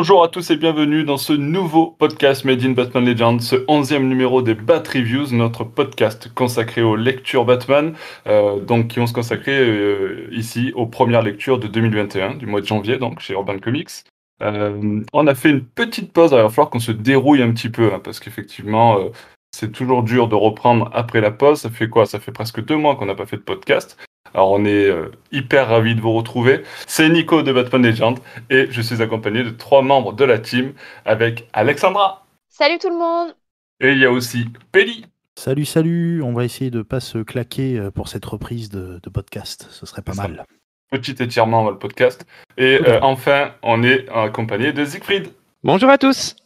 Bonjour à tous et bienvenue dans ce nouveau podcast Made in Batman Legends, ce onzième numéro des Bat Reviews, notre podcast consacré aux lectures Batman, euh, donc qui vont se consacrer euh, ici aux premières lectures de 2021, du mois de janvier, donc chez Urban Comics. Euh, on a fait une petite pause, il va falloir qu'on se dérouille un petit peu, hein, parce qu'effectivement, euh, c'est toujours dur de reprendre après la pause. Ça fait quoi? Ça fait presque deux mois qu'on n'a pas fait de podcast. Alors on est euh, hyper ravis de vous retrouver. C'est Nico de Batman Legend et je suis accompagné de trois membres de la team avec Alexandra. Salut tout le monde Et il y a aussi Pelli. Salut, salut. On va essayer de pas se claquer euh, pour cette reprise de, de podcast. Ce serait pas mal. Petit étirement dans le podcast. Et euh, enfin, on est accompagné de Siegfried. Bonjour à tous.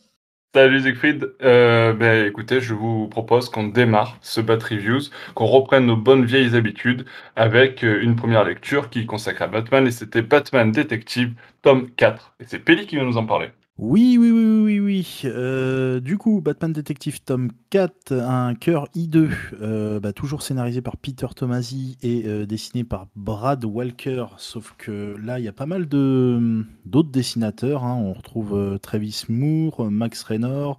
Salut Siegfried. Euh, ben, écoutez, je vous propose qu'on démarre ce Bat Reviews, qu'on reprenne nos bonnes vieilles habitudes avec euh, une première lecture qui est consacrée à Batman et c'était Batman Détective, tome 4. Et c'est Pelli qui va nous en parler. Oui, oui, oui, oui, oui. Euh, du coup, Batman Detective tome 4, un cœur I2, euh, bah, toujours scénarisé par Peter Tomasi et euh, dessiné par Brad Walker. Sauf que là, il y a pas mal d'autres dessinateurs. hein. On retrouve Travis Moore, Max Raynor,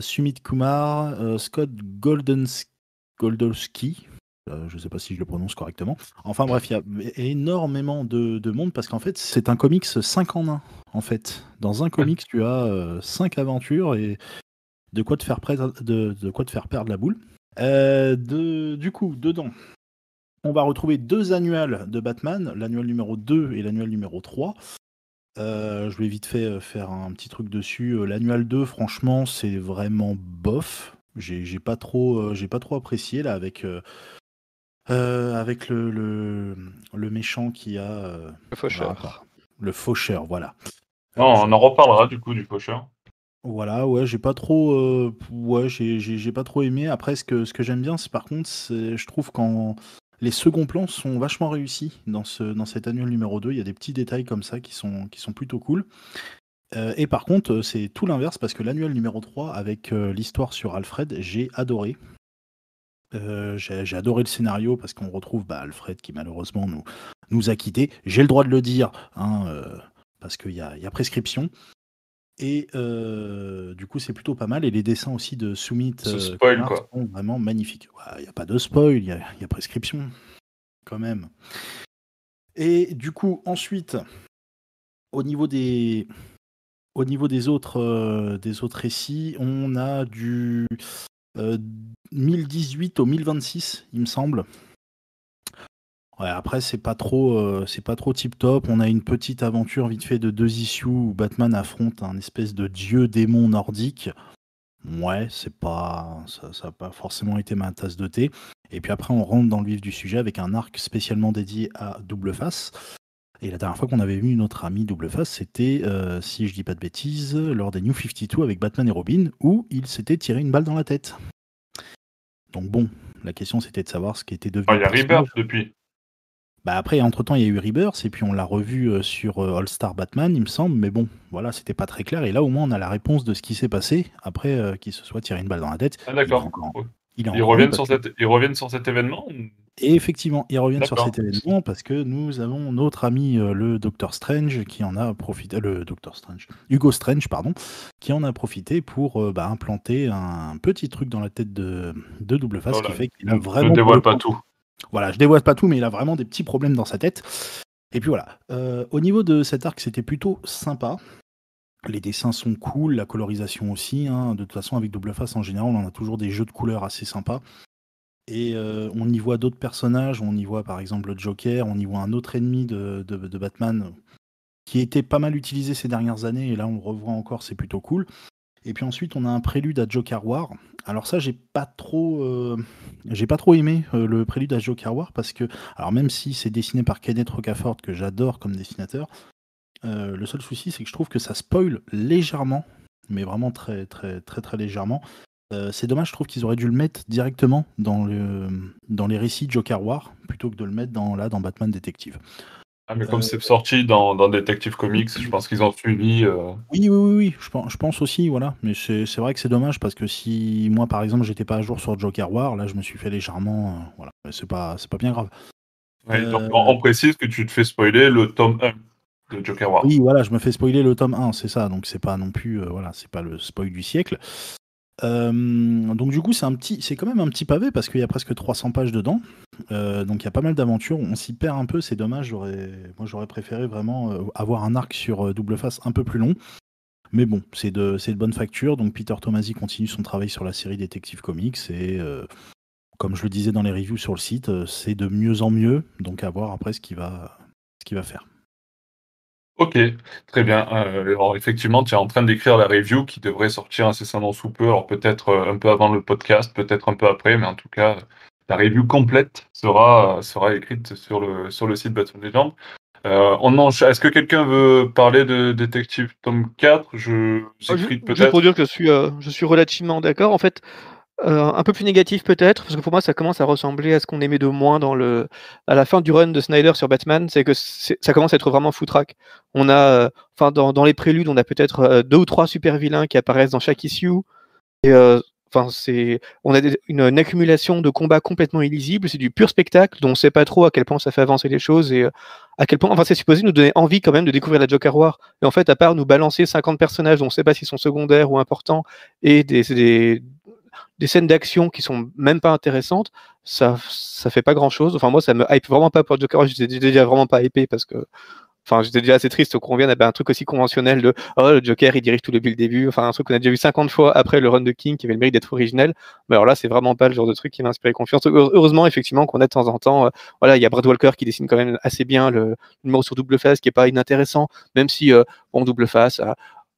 Sumit Kumar, Scott Goldens-. Euh, je ne sais pas si je le prononce correctement. Enfin bref, il y a énormément de, de monde parce qu'en fait, c'est un comics 5 en 1. En fait, dans un comics, tu as 5 aventures et de quoi te faire, perdre- de, quoi te faire perdre la boule. Euh, du coup, dedans, on va retrouver deux annuels de Batman, l'annuel numéro 2 et l'annuel numéro 3. Euh, je vais vite fait euh, faire un petit truc dessus. Euh, L'annuel 2, franchement, c'est vraiment bof. J'ai pas trop, euh, pas trop apprécié là avec euh, euh, avec le, le, le méchant qui a euh, Le faucheur. ah, le faucheur, voilà. Non, on en reparlera du coup du faucheur. Voilà, ouais, j'ai pas trop, euh, ouais, j'ai- j'ai j'ai pas trop aimé. Après, ce que, ce que j'aime bien, c'est par contre, c'est- je trouve quand les seconds plans sont vachement réussis dans, ce, dans cet annuel numéro 2. Il y a des petits détails comme ça qui sont, qui sont plutôt cool. Euh, et par contre, euh, c'est tout l'inverse parce que l'annuel numéro 3, avec euh, l'histoire sur Alfred, j'ai adoré. Euh, j'ai j'ai adoré le scénario parce qu'on retrouve bah, Alfred qui malheureusement nous, nous a quittés. J'ai le droit de le dire, hein, euh, parce qu'il y a, il y a prescription. Et euh, du coup, c'est plutôt pas mal. Et les dessins aussi de spoil, quoi. sont vraiment magnifiques. Il n'y a pas de spoil, il y a, y a prescription, quand même. Et du coup, ensuite, au niveau des, au niveau des autres, des autres récits, on a du 1018 au 1026, il me semble. Après c'est pas trop, euh, c'est pas trop tip top. On a une petite aventure vite fait de deux issues où Batman affronte un espèce de dieu démon nordique. Ouais, c'est pas, ça, ça a pas forcément été ma tasse de thé. Et puis après on rentre dans le vif du sujet avec un arc spécialement dédié à Double Face. Et la dernière fois qu'on avait vu notre ami Double Face, c'était, euh, si je dis pas de bêtises, lors des New 52 avec Batman et Robin, où il s'était tiré une balle dans la tête. Donc bon, la question c'était de savoir ce qui était devenu. Ah, il y a. Rebirth depuis. Bah après, entre-temps, il y a eu Rebirth, et puis on l'a revu euh, sur euh, All-Star Batman, il me semble, mais bon, voilà, c'était pas très clair, et là, au moins, on a la réponse de ce qui s'est passé, après euh, qu'il se soit tiré une balle dans la tête. Ah Il d'accord. encore- il Ils reviennent sur, cette... Ils reviennent sur cet événement Et effectivement, ils reviennent sur cet événement, parce que nous avons notre ami, euh, le Docteur Strange, qui en a profité, le Docteur Strange, Hugo Strange, pardon, qui en a profité pour euh, bah, implanter un petit truc dans la tête de, de Double Face, Oh qui fait qu'il a Ne vraiment... pour dévoile le pas tout. Voilà, je dévoile pas tout, mais il a vraiment des petits problèmes dans sa tête. Et puis voilà. Euh, au niveau de cet arc, c'était plutôt sympa. Les dessins sont cool, la colorisation aussi. hein. De toute façon, avec Double Face, en général, on a toujours des jeux de couleurs assez sympas. Et euh, on y voit d'autres personnages. On y voit par exemple le Joker. On y voit un autre ennemi de, Batman qui était pas mal utilisé ces dernières années. Et là, on le revoit encore, c'est plutôt cool. Et puis ensuite, on a un prélude à Joker War. Alors ça, j'ai pas trop, euh, j'ai pas trop aimé euh, le prélude à Joker War parce que, alors même si c'est dessiné par Kenneth Rocafort que j'adore comme dessinateur, le seul souci c'est que je trouve que ça spoil légèrement, mais vraiment très très très très légèrement. Euh, c'est dommage, je trouve qu'ils auraient dû le mettre directement dans le dans les récits de Joker War plutôt que de le mettre dans là dans Batman Détective. Ah, mais comme Euh, c'est sorti dans, dans Detective Comics, je pense qu'ils ont suivi. euh, Oui, oui, oui, oui, je pense, je pense aussi, voilà. Mais c'est vrai que c'est dommage parce que si moi, par exemple, j'étais pas à jour sur Joker War, là, je me suis fait légèrement, voilà. Mais C'est pas, c'est pas bien grave. ouais, donc, on, on précise que tu te fais spoiler le tome 1. de Joker War. Oui, voilà, je me fais spoiler le tome 1, c'est ça, donc c'est pas non plus, voilà, c'est pas le spoil du siècle. Donc du coup, c'est un petit, c'est quand même un petit pavé parce qu'il y a presque 300 pages dedans. donc il y a pas mal d'aventures. On s'y perd un peu, c'est dommage. Moi, j'aurais préféré vraiment avoir un arc sur double face un peu plus long. Mais bon, c'est de, c'est de bonne facture. Donc Peter Tomasi continue son travail sur la série Detective Comics et comme je le disais dans les reviews sur le site, c'est de mieux en mieux. Donc à voir après ce qu'il va faire. Ok, très bien. Euh, alors effectivement, tu es en train d'écrire la review qui devrait sortir incessamment sous peu. Alors peut-être euh, un peu avant le podcast, peut-être un peu après, mais en tout cas, la review complète sera, sera écrite sur le, sur le site Batman Legend. Euh, on Est-ce que quelqu'un veut parler de Détective Tom 4 Je ah, peut-être. Juste pour dire que je suis, je suis relativement d'accord. En fait, euh, un peu plus négatif peut-être, parce que pour moi ça commence à ressembler à ce qu'on aimait de moins dans le, à la fin du run de Snyder sur Batman, c'est que ça commence à être vraiment foutraque. On a, euh, enfin dans, dans, les préludes, on a peut-être euh, deux ou trois super vilains qui apparaissent dans chaque issue, et enfin c'est, on a une, accumulation de combats complètement illisibles, c'est du pur spectacle dont on sait pas trop à quel point ça fait avancer les choses et à quel point, enfin c'est supposé nous donner envie quand même de découvrir la Joker War, et en fait à part nous balancer 50 personnages dont on sait pas s'ils sont secondaires ou importants et des des scènes d'action qui sont même pas intéressantes, ça ça fait pas grand chose. Enfin moi ça me hype vraiment pas pour Joker, j'étais déjà vraiment pas hypé parce que enfin j'étais déjà assez triste qu'on vienne à un truc aussi conventionnel de oh le Joker il dirige tout depuis le début, enfin un truc qu'on a déjà vu 50 fois après le run de King qui avait le mérite d'être originel. Mais alors là c'est vraiment pas le genre de truc qui m'a inspiré confiance. Heureusement effectivement qu'on a de temps en temps, euh, voilà il y a Brad Walker qui dessine quand même assez bien le, numéro sur double face qui est pas inintéressant, même si euh, bon double face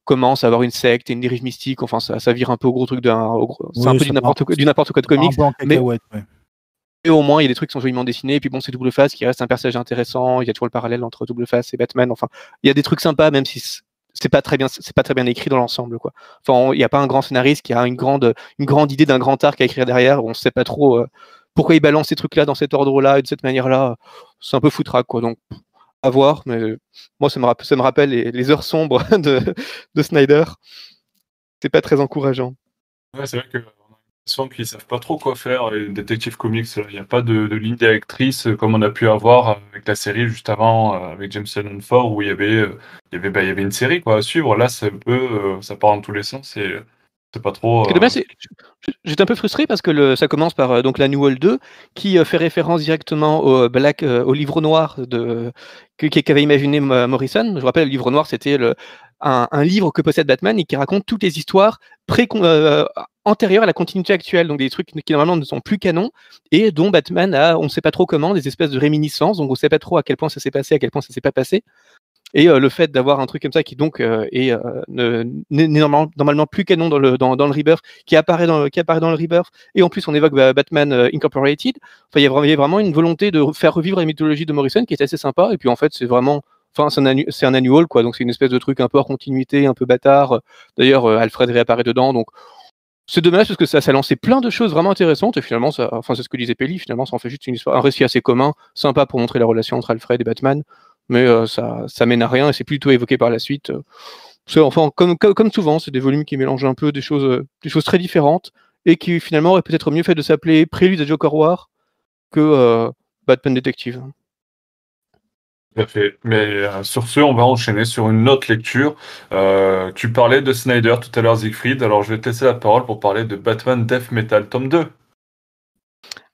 commence à avoir une secte et une dérive mystique. Enfin, ça, ça vire un peu au gros truc d'un. C'est un peu du n'importe quoi, du n'importe quoi de comics. Mais, au moins, il y a des trucs qui sont joliment dessinés. Et puis bon, c'est Double Face qui reste un personnage intéressant. Il y a toujours le parallèle entre Double Face et Batman. Enfin, il y a des trucs sympas, même si c'est pas très bien, c'est pas très bien écrit dans l'ensemble, quoi. Enfin, il n'y a pas un grand scénariste qui a une grande, une grande idée d'un grand arc à écrire derrière. On ne sait pas trop euh, pourquoi il balance ces trucs-là dans cet ordre-là et de cette manière-là. C'est un peu foutraque, quoi. Donc, à mais moi, ça me, rappelle, les, heures sombres de, de Snyder. C'est pas très encourageant. Ouais, c'est vrai que l'impression qu'ils savent pas trop quoi faire. Les Detective Comics, il n'y a pas de, ligne directrice comme on a pu avoir avec la série juste avant, euh, avec James Allen 4, où il y avait, euh, bah, y avait une série quoi, à suivre. Là, c'est un peu, euh, ça part dans tous les sens. Et c'est pas trop. Euh... J'étais un peu frustré parce que le, ça commence par euh, donc l'annual 2 qui euh, fait référence directement au Black, au livre noir de qu'avait imaginé Morrison. Je rappelle, le livre noir, c'était un, un, livre que possède Batman et qui raconte toutes les histoires pré antérieures à la continuité actuelle, donc des trucs qui normalement ne sont plus canons et dont Batman a, on ne sait pas trop comment, des espèces de réminiscences, donc on ne sait pas trop à quel point ça s'est passé, à quel point ça s'est pas passé. Et euh, le fait d'avoir un truc comme ça qui donc euh, est euh, n'est normalement, plus canon dans le, dans, le Rebirth, qui apparaît dans, qui apparaît dans le Rebirth, et en plus on évoque bah, Batman Incorporated, enfin, il y, a vraiment une volonté de faire revivre la mythologie de Morrison qui est assez sympa, et puis en fait c'est vraiment Enfin, c'est un, un, annual, quoi. Donc, c'est une espèce de truc un peu hors continuité, un peu bâtard. D'ailleurs, Alfred réapparaît dedans. Donc, c'est dommage parce que ça, ça lancé plein de choses vraiment intéressantes. Et finalement, ça, enfin, c'est ce que disait Pelli. Finalement, ça en fait juste une histoire, un récit assez commun, sympa pour montrer la relation entre Alfred et Batman mais euh, ça, mène à rien et c'est plutôt évoqué par la suite. enfin, comme, souvent, c'est des volumes qui mélangent un peu des choses, euh, des choses très différentes et qui finalement auraient peut-être mieux fait de s'appeler Prélude à Joker War que euh, Batman Detective. Tout. Mais sur ce, on va enchaîner sur une autre lecture. tu parlais de Snyder tout à l'heure, Siegfried. Alors, je vais te laisser la parole pour parler de Batman Death Metal, tome 2.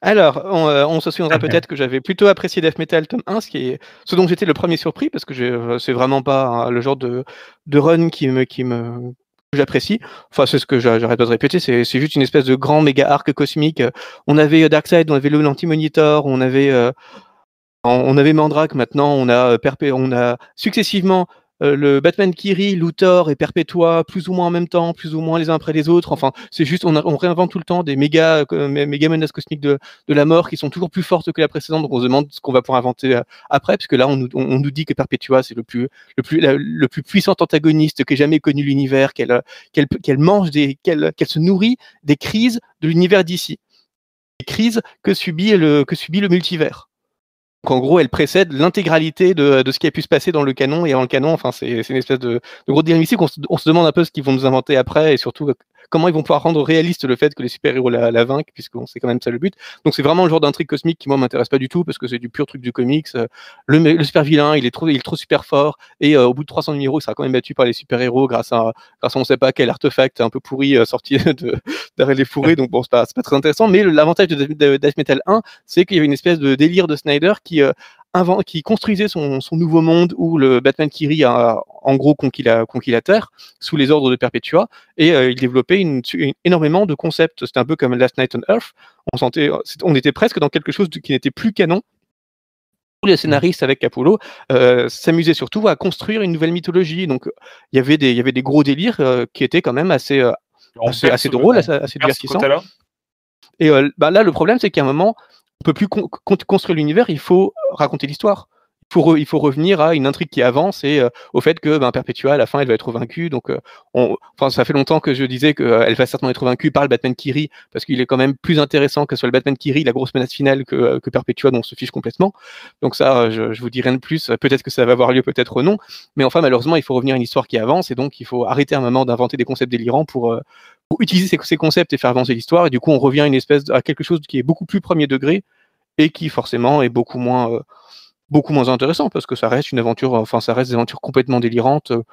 Alors, on, euh, se souviendra peut-être que j'avais plutôt apprécié Death Metal tome 1, ce, qui est, ce dont j'étais le premier surpris, parce que euh, c'est vraiment pas hein, le genre de, de run qui me, qui me, j'apprécie. Enfin, c'est ce que j'arrête pas de répéter, c'est juste une espèce de grand méga arc cosmique. On avait euh, Darkseid, on avait l'anti-monitor, on avait on avait Mandrake, maintenant on a on a successivement euh, le Batman qui rit, Luthor et Perpetua plus ou moins en même temps, plus ou moins les uns après les autres. Enfin, c'est juste, on, on, réinvente tout le temps des méga, euh, méga menaces cosmiques de, de, la mort qui sont toujours plus fortes que la précédente. Donc on se demande ce qu'on va pouvoir inventer euh, après, puisque là on nous, on, nous dit que Perpetua c'est le plus, le plus, le plus puissant antagoniste qu'ait jamais connu l'univers, qu'elle, qu'elle, qu'elle mange qu'elle, qu'elle se nourrit des crises de l'univers d'ici, des crises que subit le, que subit le multivers. Donc en gros, elle précède l'intégralité de, ce qui a pu se passer dans le canon. Et dans le canon, enfin, c'est une espèce de, de gros dynamique. On, on, se demande un peu ce qu'ils vont nous inventer après et surtout comment ils vont pouvoir rendre réaliste le fait que les super-héros la, vainquent, puisque c'est quand même ça le but. Donc c'est vraiment le genre d'intrigue cosmique qui moi m'intéresse pas du tout parce que c'est du pur truc du comics. Le, le super vilain, il est trop, il est trop super fort et au bout de 300 numéros, il sera quand même battu par les super-héros grâce à, grâce à on sait pas quel artefact un peu pourri sorti de d'arrêt les fourrés. Donc bon, c'est pas, pas très intéressant. Mais l'avantage de, Death Metal 1, c'est qu'il y avait une espèce de délire de Snyder qui qui construisait son, nouveau monde où le Batman Kiri a en gros conquis la, conquis la Terre sous les ordres de Perpetua et euh, il développait une, énormément de concepts. C'était un peu comme Last Night on Earth. On, sentait, on était presque dans quelque chose qui n'était plus canon. Les scénaristes avec Capullo euh, s'amusaient surtout à construire une nouvelle mythologie. Donc il y avait des, il y avait des gros délires euh, qui étaient quand même assez, assez, assez drôles, assez, divertissants. Et bah, là, le problème, c'est qu'à un moment, peut plus construire l'univers, il faut raconter l'histoire. Faut, il faut revenir à une intrigue qui avance et euh, au fait que ben, Perpetua, à la fin, elle va être vaincue. Donc, euh, on, enfin, ça fait longtemps que je disais qu'elle euh, va certainement être vaincue par le Batman Kiri, parce qu'il est quand même plus intéressant que soit le Batman Kiri, la grosse menace finale, que, que Perpetua, dont on se fiche complètement. Donc ça, je, je vous dis rien de plus. Peut-être que ça va avoir lieu, peut-être non. Mais enfin, malheureusement, il faut revenir à une histoire qui avance et donc il faut arrêter un moment d'inventer des concepts délirants pour, pour utiliser ces, concepts et faire avancer l'histoire. Et du coup, on revient à une espèce à quelque chose qui est beaucoup plus premier degré et qui forcément est beaucoup moins beaucoup moins intéressant parce que ça reste une aventure, enfin ça reste des aventures complètement délirantes, euh,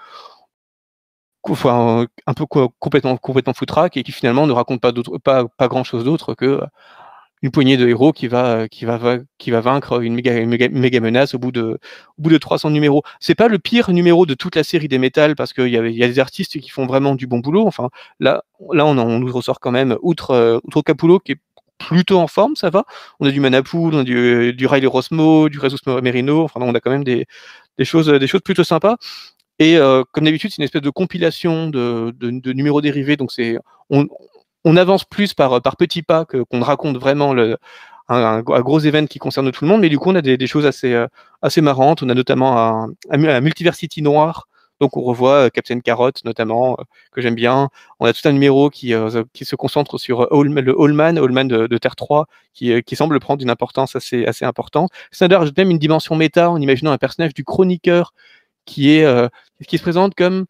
enfin un peu complètement complètement foutraque et qui finalement ne raconte pas pas pas grand chose d'autre que euh, une poignée de héros qui va qui va qui va vaincre une méga, menace au bout de au bout de 300 numéros. C'est pas le pire numéro de toute la série des métals parce qu'il y a, y a des artistes qui font vraiment du bon boulot. Enfin là là on, on nous ressort quand même outre outre Capullo qui est plutôt en forme, ça va. On a du Manapool, on a du, du Riley du Jesus Merino, enfin on a quand même des, choses, des choses plutôt sympas. Et euh, comme d'habitude, c'est une espèce de compilation de, numéros dérivés, donc c'est on, avance plus par, petits pas qu'on raconte vraiment un, gros événement qui concerne tout le monde, mais du coup on a des, choses assez, euh, assez marrantes. On a notamment un Multiversity noir donc on revoit euh, Captain Carrot notamment, euh, que j'aime bien. On a tout un numéro qui, euh, qui se concentre sur le Allman, Allman de, Terre 3, qui, qui semble prendre une importance assez, assez importante. Snyder ajoute même une dimension méta en imaginant un personnage du chroniqueur qui est qui se présente comme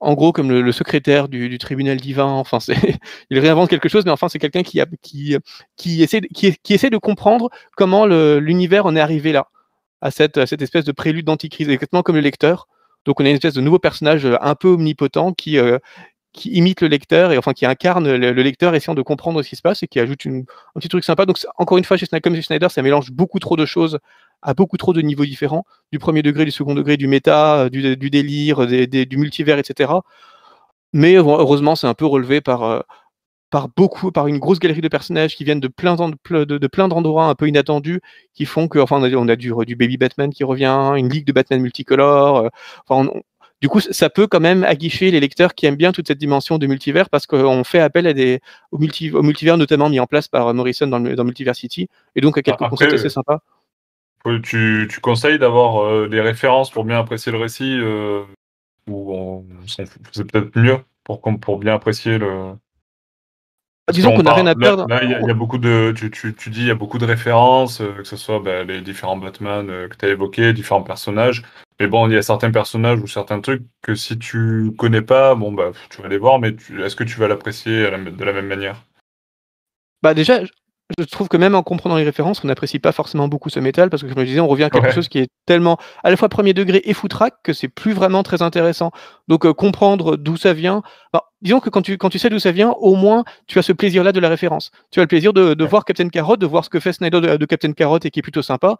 en gros comme le, secrétaire du, tribunal divin. Enfin, il réinvente quelque chose, mais enfin, c'est quelqu'un qui, qui, qui, essaie, qui, essaie de comprendre comment l'univers en est arrivé là, à cette, cette espèce de prélude d'anticrise, exactement comme le lecteur. Donc on a une espèce de nouveau personnage euh, un peu omnipotent qui, euh, qui imite le lecteur et enfin qui incarne le, lecteur essayant de comprendre ce qui se passe et qui ajoute un petit truc sympa. Donc encore une fois comme chez Snyder, ça mélange beaucoup trop de choses à beaucoup trop de niveaux différents, du premier degré, du second degré, du méta, du, du délire, du multivers, etc. Mais heureusement, c'est un peu relevé par, euh, par beaucoup, par une grosse galerie de personnages qui viennent de plein de, de, plein d'endroits un peu inattendus, qui font que, enfin, on a, on a du, du, Baby Batman qui revient, une ligue de Batman multicolore. Euh, enfin, du coup, ça peut quand même aguicher les lecteurs qui aiment bien toute cette dimension de multivers parce qu'on fait appel à des, au, multi, au multivers notamment mis en place par Morrison dans, le, dans Multiversity et donc à quelques Après, concepts assez sympas. Tu, tu conseilles d'avoir euh, des références pour bien apprécier le récit euh, ou c'est peut-être mieux pour, pour bien apprécier le, disons qu'on n'a rien à perdre. Là, il y, a beaucoup de, tu, tu, tu, dis, il y a beaucoup de références, euh, que ce soit bah, les différents Batman euh, que tu as évoqués, différents personnages. Mais bon, il y a certains personnages ou certains trucs que si tu connais pas, bon bah tu vas les voir, mais est-ce que tu vas l'apprécier de la même manière? Bah déjà, je trouve que même en comprenant les références, on n'apprécie pas forcément beaucoup ce métal parce que, comme je disais, on revient à quelque chose qui est tellement à la fois premier degré et foutraque que c'est plus vraiment très intéressant. Donc, euh, comprendre d'où ça vient. Bah, disons que quand tu, quand tu sais d'où ça vient, au moins, tu as ce plaisir-là de la référence. Tu as le plaisir de, de voir Captain Carrot, de voir ce que fait Snyder de, de, Captain Carrot et qui est plutôt sympa.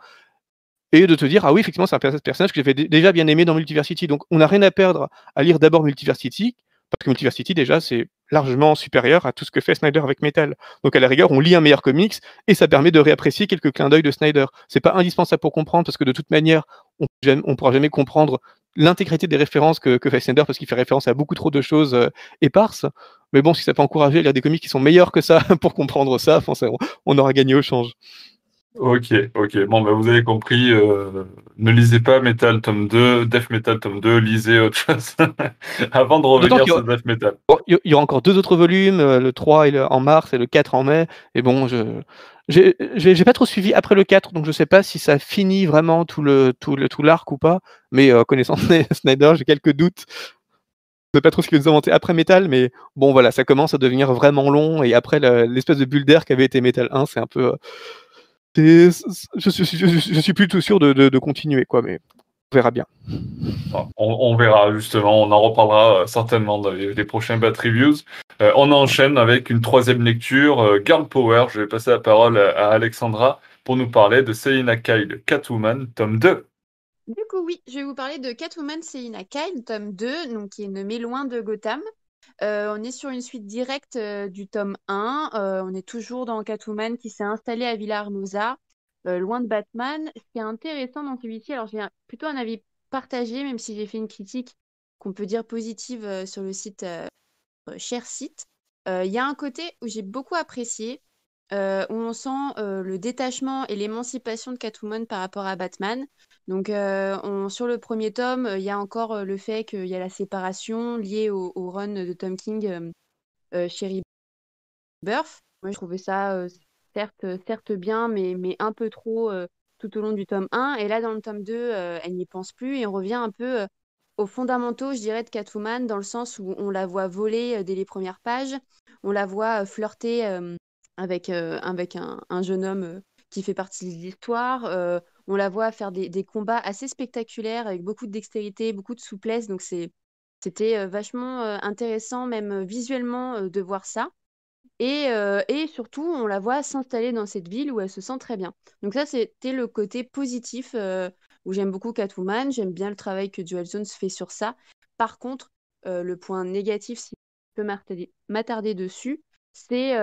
Et de te dire, ah oui, effectivement, c'est un personnage que j'avais déjà bien aimé dans Multiversity. Donc, on n'a rien à perdre à lire d'abord Multiversity, parce que Multiversity, déjà, c'est largement supérieur à tout ce que fait Snyder avec Metal. Donc à la rigueur, on lit un meilleur comics et ça permet de réapprécier quelques clins d'œil de Snyder. C'est pas indispensable pour comprendre parce que de toute manière, on, on pourra jamais comprendre l'intégrité des références que, fait Snyder parce qu'il fait référence à beaucoup trop de choses euh, éparses. Mais bon, si ça peut encourager à lire des comics qui sont meilleurs que ça pour comprendre ça, on aura gagné au change. Ok, ok. Bon, bah, vous avez compris. Euh, ne lisez pas Metal tome 2, Death Metal tome 2, lisez autre chose avant de revenir sur Death Metal. Il y aura encore deux autres volumes, euh, le 3 et le, en mars et le 4 en mai. Et bon, je j'ai pas trop suivi après le 4, donc je sais pas si ça finit vraiment tout le tout le tout l'arc ou pas. Mais euh, connaissant Snyder, j'ai quelques doutes. sais pas trop ce qu'ils ont inventé après Metal, mais bon voilà, ça commence à devenir vraiment long et après l'espèce de bulle d'air qui avait été Metal 1, c'est un peu. Je, suis, je, suis plutôt sûr de, de, continuer quoi, mais on verra bien. On, verra justement, on en reparlera certainement dans les, prochains Bat Reviews. on enchaîne avec une troisième lecture, Girl Power. Je vais passer la parole à Alexandra pour nous parler de Selina Kyle Catwoman, tome 2. Du coup, oui, je vais vous parler de Catwoman Selina Kyle, tome 2, donc qui est nommé Loin de Gotham. Euh, on est sur une suite directe euh, du tome 1. Euh, on est toujours dans Catwoman qui s'est installée à Villa Hermosa, loin de Batman. Ce qui est intéressant dans celui-ci, alors j'ai plutôt un avis partagé, même si j'ai fait une critique qu'on peut dire positive sur le site Cher Site. Il y a un côté où j'ai beaucoup apprécié, où on sent le détachement et l'émancipation de Catwoman par rapport à Batman. Donc, euh, sur le premier tome, il y a encore le fait qu'il y a la séparation liée au, run de Tom King chez Rebirth. Moi, je trouvais ça certes, certes bien, mais, mais un peu trop tout au long du tome 1. Et là, dans le tome 2, elle n'y pense plus et on revient un peu aux fondamentaux, je dirais, de Catwoman, dans le sens où on la voit voler dès les premières pages, on la voit flirter avec, euh, avec un, jeune homme euh, qui fait partie de l'histoire. Euh, on la voit faire des, combats assez spectaculaires avec beaucoup de dextérité, beaucoup de souplesse. Donc c'était vachement intéressant, même visuellement, de voir ça. Et, et, surtout, on la voit s'installer dans cette ville où elle se sent très bien. Donc ça, c'était le côté positif où j'aime beaucoup Catwoman. J'aime bien le travail que Joel Jones fait sur ça. Par contre, le point négatif, si je peux m'attarder dessus, c'est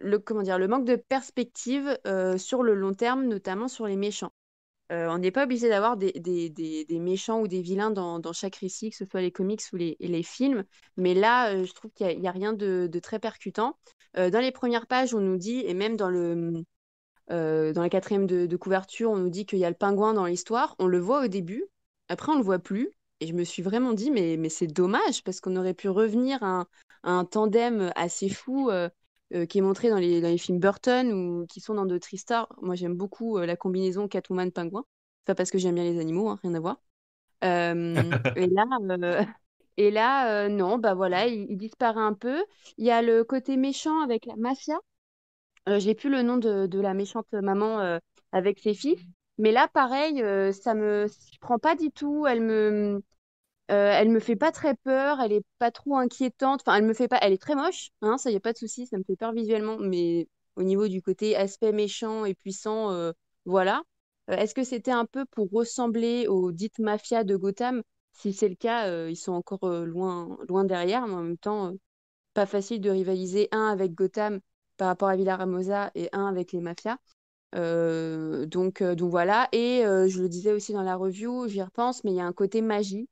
le, comment dire, le manque de perspective sur le long terme, notamment sur les méchants. on n'est pas obligé d'avoir des, des, des, méchants ou des vilains dans, chaque récit, que ce soit les comics ou les, les films. Mais là, je trouve qu'il n'y a, rien de, de très percutant. dans les premières pages, on nous dit, et même dans, le, dans la quatrième de, couverture, on nous dit qu'il y a le pingouin dans l'histoire. On le voit au début, après on le voit plus. Et je me suis vraiment dit, mais, mais c'est dommage, parce qu'on aurait pu revenir à un, tandem assez fou euh, euh, qui est montré dans les, dans les films Burton ou qui sont dans d'autres histoires. Moi, j'aime beaucoup euh, la combinaison Catwoman-Pingouin. Pas parce que j'aime bien les animaux, hein, rien à voir. et là, et là non, bah voilà, il, disparaît un peu. Il y a le côté méchant avec la mafia. J'ai plus le nom de, de la méchante maman avec ses fils. Mais là, pareil, ça me je prend pas du tout. Elle me, euh, elle me fait pas très peur, elle est pas trop inquiétante. Enfin, elle me fait pas. Elle est très moche, hein, ça y a pas de souci, ça me fait peur visuellement, mais au niveau du côté aspect méchant et puissant, euh, voilà. Euh, est-ce que c'était un peu pour ressembler aux dites mafias de Gotham? Si c'est le cas, ils sont encore loin, loin derrière, mais en même temps, pas facile de rivaliser un avec Gotham par rapport à Villa Ramosa et un avec les mafias. donc, donc voilà. Et je le disais aussi dans la review, j'y repense, mais il y a un côté magie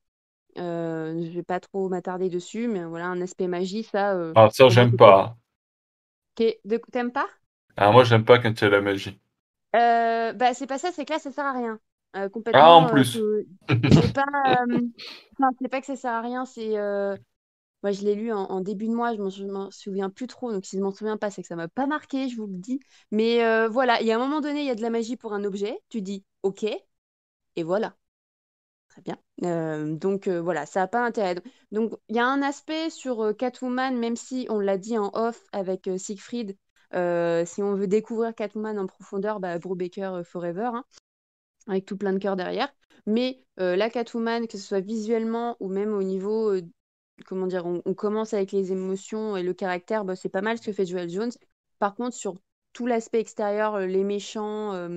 euh, je vais pas trop m'attarder dessus, mais voilà, un aspect magie, ça. Euh, ah, ça, j'aime pas. T'aimes pas? Ah, moi, j'aime pas quand il y a la magie. Euh, bah, c'est pas ça, c'est que là, ça sert à rien. Euh, complètement. Ah, en plus. c'est pas, c'est pas que ça sert à rien, c'est. Moi, je l'ai lu en, début de mois, je m'en souviens plus trop, donc si je m'en souviens pas, c'est que ça m'a pas marqué, je vous le dis. Mais voilà, il y a un moment donné, il y a de la magie pour un objet, tu dis OK, et voilà bien. Euh, donc euh, voilà, ça n'a pas intérêt. Donc il y a un aspect sur euh, Catwoman, même si on l'a dit en off avec Siegfried, si on veut découvrir Catwoman en profondeur, bah, Brubaker Forever, hein, avec tout plein de cœur derrière. Mais la Catwoman, que ce soit visuellement ou même au niveau, comment dire, on, commence avec les émotions et le caractère, bah, c'est pas mal ce que fait Joel Jones. Par contre, sur tout l'aspect extérieur, les méchants,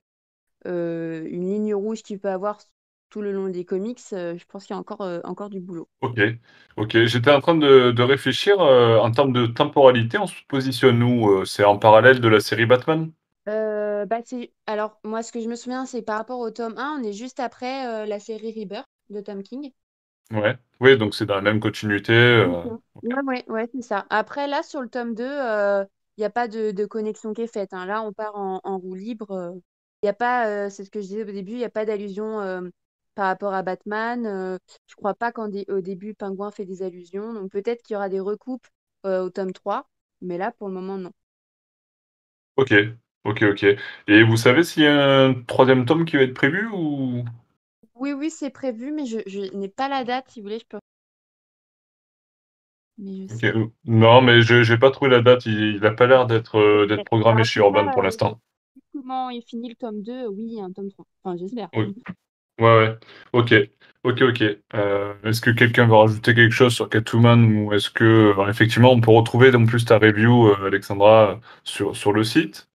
une ligne rouge qu'il peut avoir tout le long des comics, euh, je pense qu'il y a encore, euh, encore du boulot. Ok, ok. J'étais en train de, réfléchir euh, en termes de temporalité, on se positionne où C'est en parallèle de la série Batman? Bah, Alors, moi, ce que je me souviens, c'est par rapport au tome 1, on est juste après la série Rebirth de Tom King. Ouais, oui, donc c'est dans la même continuité. Oui, ouais, ouais, c'est ça. Après, là, sur le tome 2, il n'y a pas de, connexion qui est faite. Hein. Là, on part en, en roue libre. Il n'y a pas, c'est ce que je disais au début, il n'y a pas d'allusion par rapport à Batman. Euh, je crois pas qu'au début, Pingouin fait des allusions. Donc peut-être qu'il y aura des recoupes euh, au tome 3. Mais là, pour le moment, non. Ok, ok, ok. Et vous savez s'il y a un troisième tome qui va être prévu ou? Oui, oui, c'est prévu, mais je, n'ai pas la date. Si vous voulez, je peux Mais je Non, mais je j'ai pas trouvé la date. Il, il a pas l'air d'être euh, programmé chez Urban pour euh, l'instant. comment il finit le tome 2. Oui, un tome 3. Enfin, j'espère. Oui. Ouais, ouais. Ok, ok, ok. Euh, est-ce que quelqu'un veut rajouter quelque chose sur Catwoman ou est-ce que euh, effectivement on peut retrouver en plus ta review, euh, Alexandra, sur sur le site?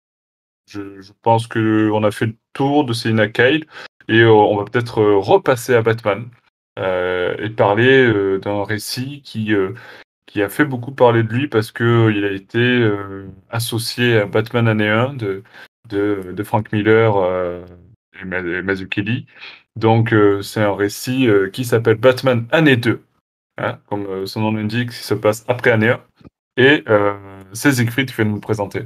Je, pense que on a fait le tour de Selina Kyle et on va peut-être repasser à Batman et parler d'un récit qui qui a fait beaucoup parler de lui parce que il a été associé à Batman année 1 de de, de Frank Miller et Ma- et. Donc euh, c'est un récit euh, qui s'appelle Batman année 2, hein, comme euh, son nom l'indique, qui se passe après année 1. Et c'est Siegfried qui va nous présenter.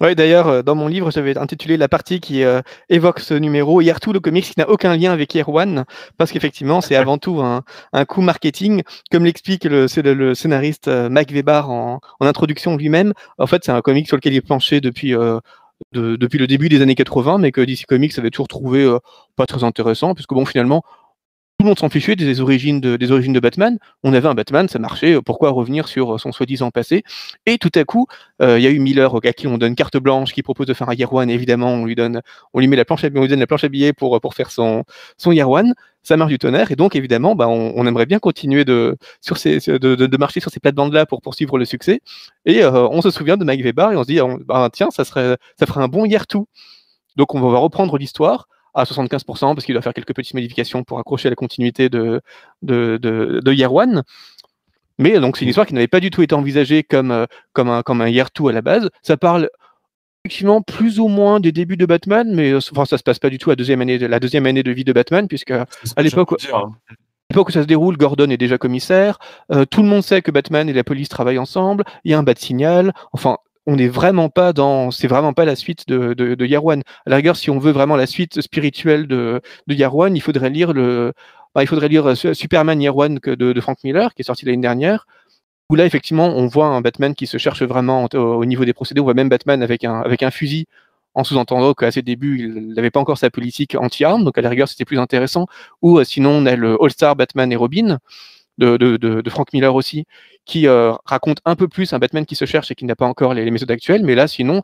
Ouais, d'ailleurs, dans mon livre, j'avais intitulé la partie qui évoque ce numéro Year 2, le comics qui n'a aucun lien avec Year 1, parce qu'effectivement, c'est avant tout un, un coup marketing. Comme l'explique le, scénariste Mike Weber en, introduction lui-même, en fait, c'est un comic sur lequel il est planché depuis, de- depuis le début des années 80, mais que DC Comics avait toujours trouvé euh, pas très intéressant, puisque bon, finalement, tout le monde s'en fichait des origines de, des origines de Batman. On avait un Batman, ça marchait. euh, Pourquoi revenir sur euh, son soi-disant passé? Et tout à coup, il y a eu Miller à qui on donne carte blanche, qui propose de faire un Year One. Évidemment, on lui donne, on lui met la planche, à, on lui donne la planche à billets pour pour faire son son Year One. Ça marche du tonnerre. Et donc, évidemment, bah, on, on aimerait bien continuer de sur ces de, de, de marcher sur ces plates-bandes-là pour poursuivre le succès. Et euh, on se souvient de Mike Weber et on se dit, on- bah, tiens, ça serait ça ferait un bon Year Two. Donc, on va reprendre l'histoire à 75% parce qu'il doit faire quelques petites modifications pour accrocher à la continuité de, de, de, de Year One. Mais donc, c'est une histoire qui n'avait pas du tout été envisagée comme, euh, comme, un, comme un Year 2 à la base. Ça parle effectivement plus ou moins des débuts de Batman, mais euh, enfin, ça se passe pas du tout à la deuxième année de, la deuxième année de vie de Batman, puisque à l'époque- hein. l'époque où ça se déroule, Gordon est déjà commissaire. euh, tout le monde sait que Batman et la police travaillent ensemble. Il y a un bat signal. Enfin, on n'est vraiment pas dans, c'est vraiment pas la suite de, de, de One. À la rigueur, si on veut vraiment la suite spirituelle de, de One, il faudrait lire le, bah, il faudrait lire euh, Su- Superman Year One de, de Frank Miller, qui est sorti l'année dernière. Où là, effectivement, on voit un Batman qui se cherche vraiment au, au niveau des procédés. On voit même Batman avec un, avec un fusil, en sous-entendant qu'à ses débuts, il n'avait pas encore sa politique anti-armes. Donc, à la rigueur, c'était plus intéressant. Ou euh, sinon, on a le All-Star Batman et Robin de, de, de, de Frank Miller aussi, qui euh, raconte un peu plus un Batman qui se cherche et qui n'a pas encore les, les méthodes actuelles. Mais là, sinon,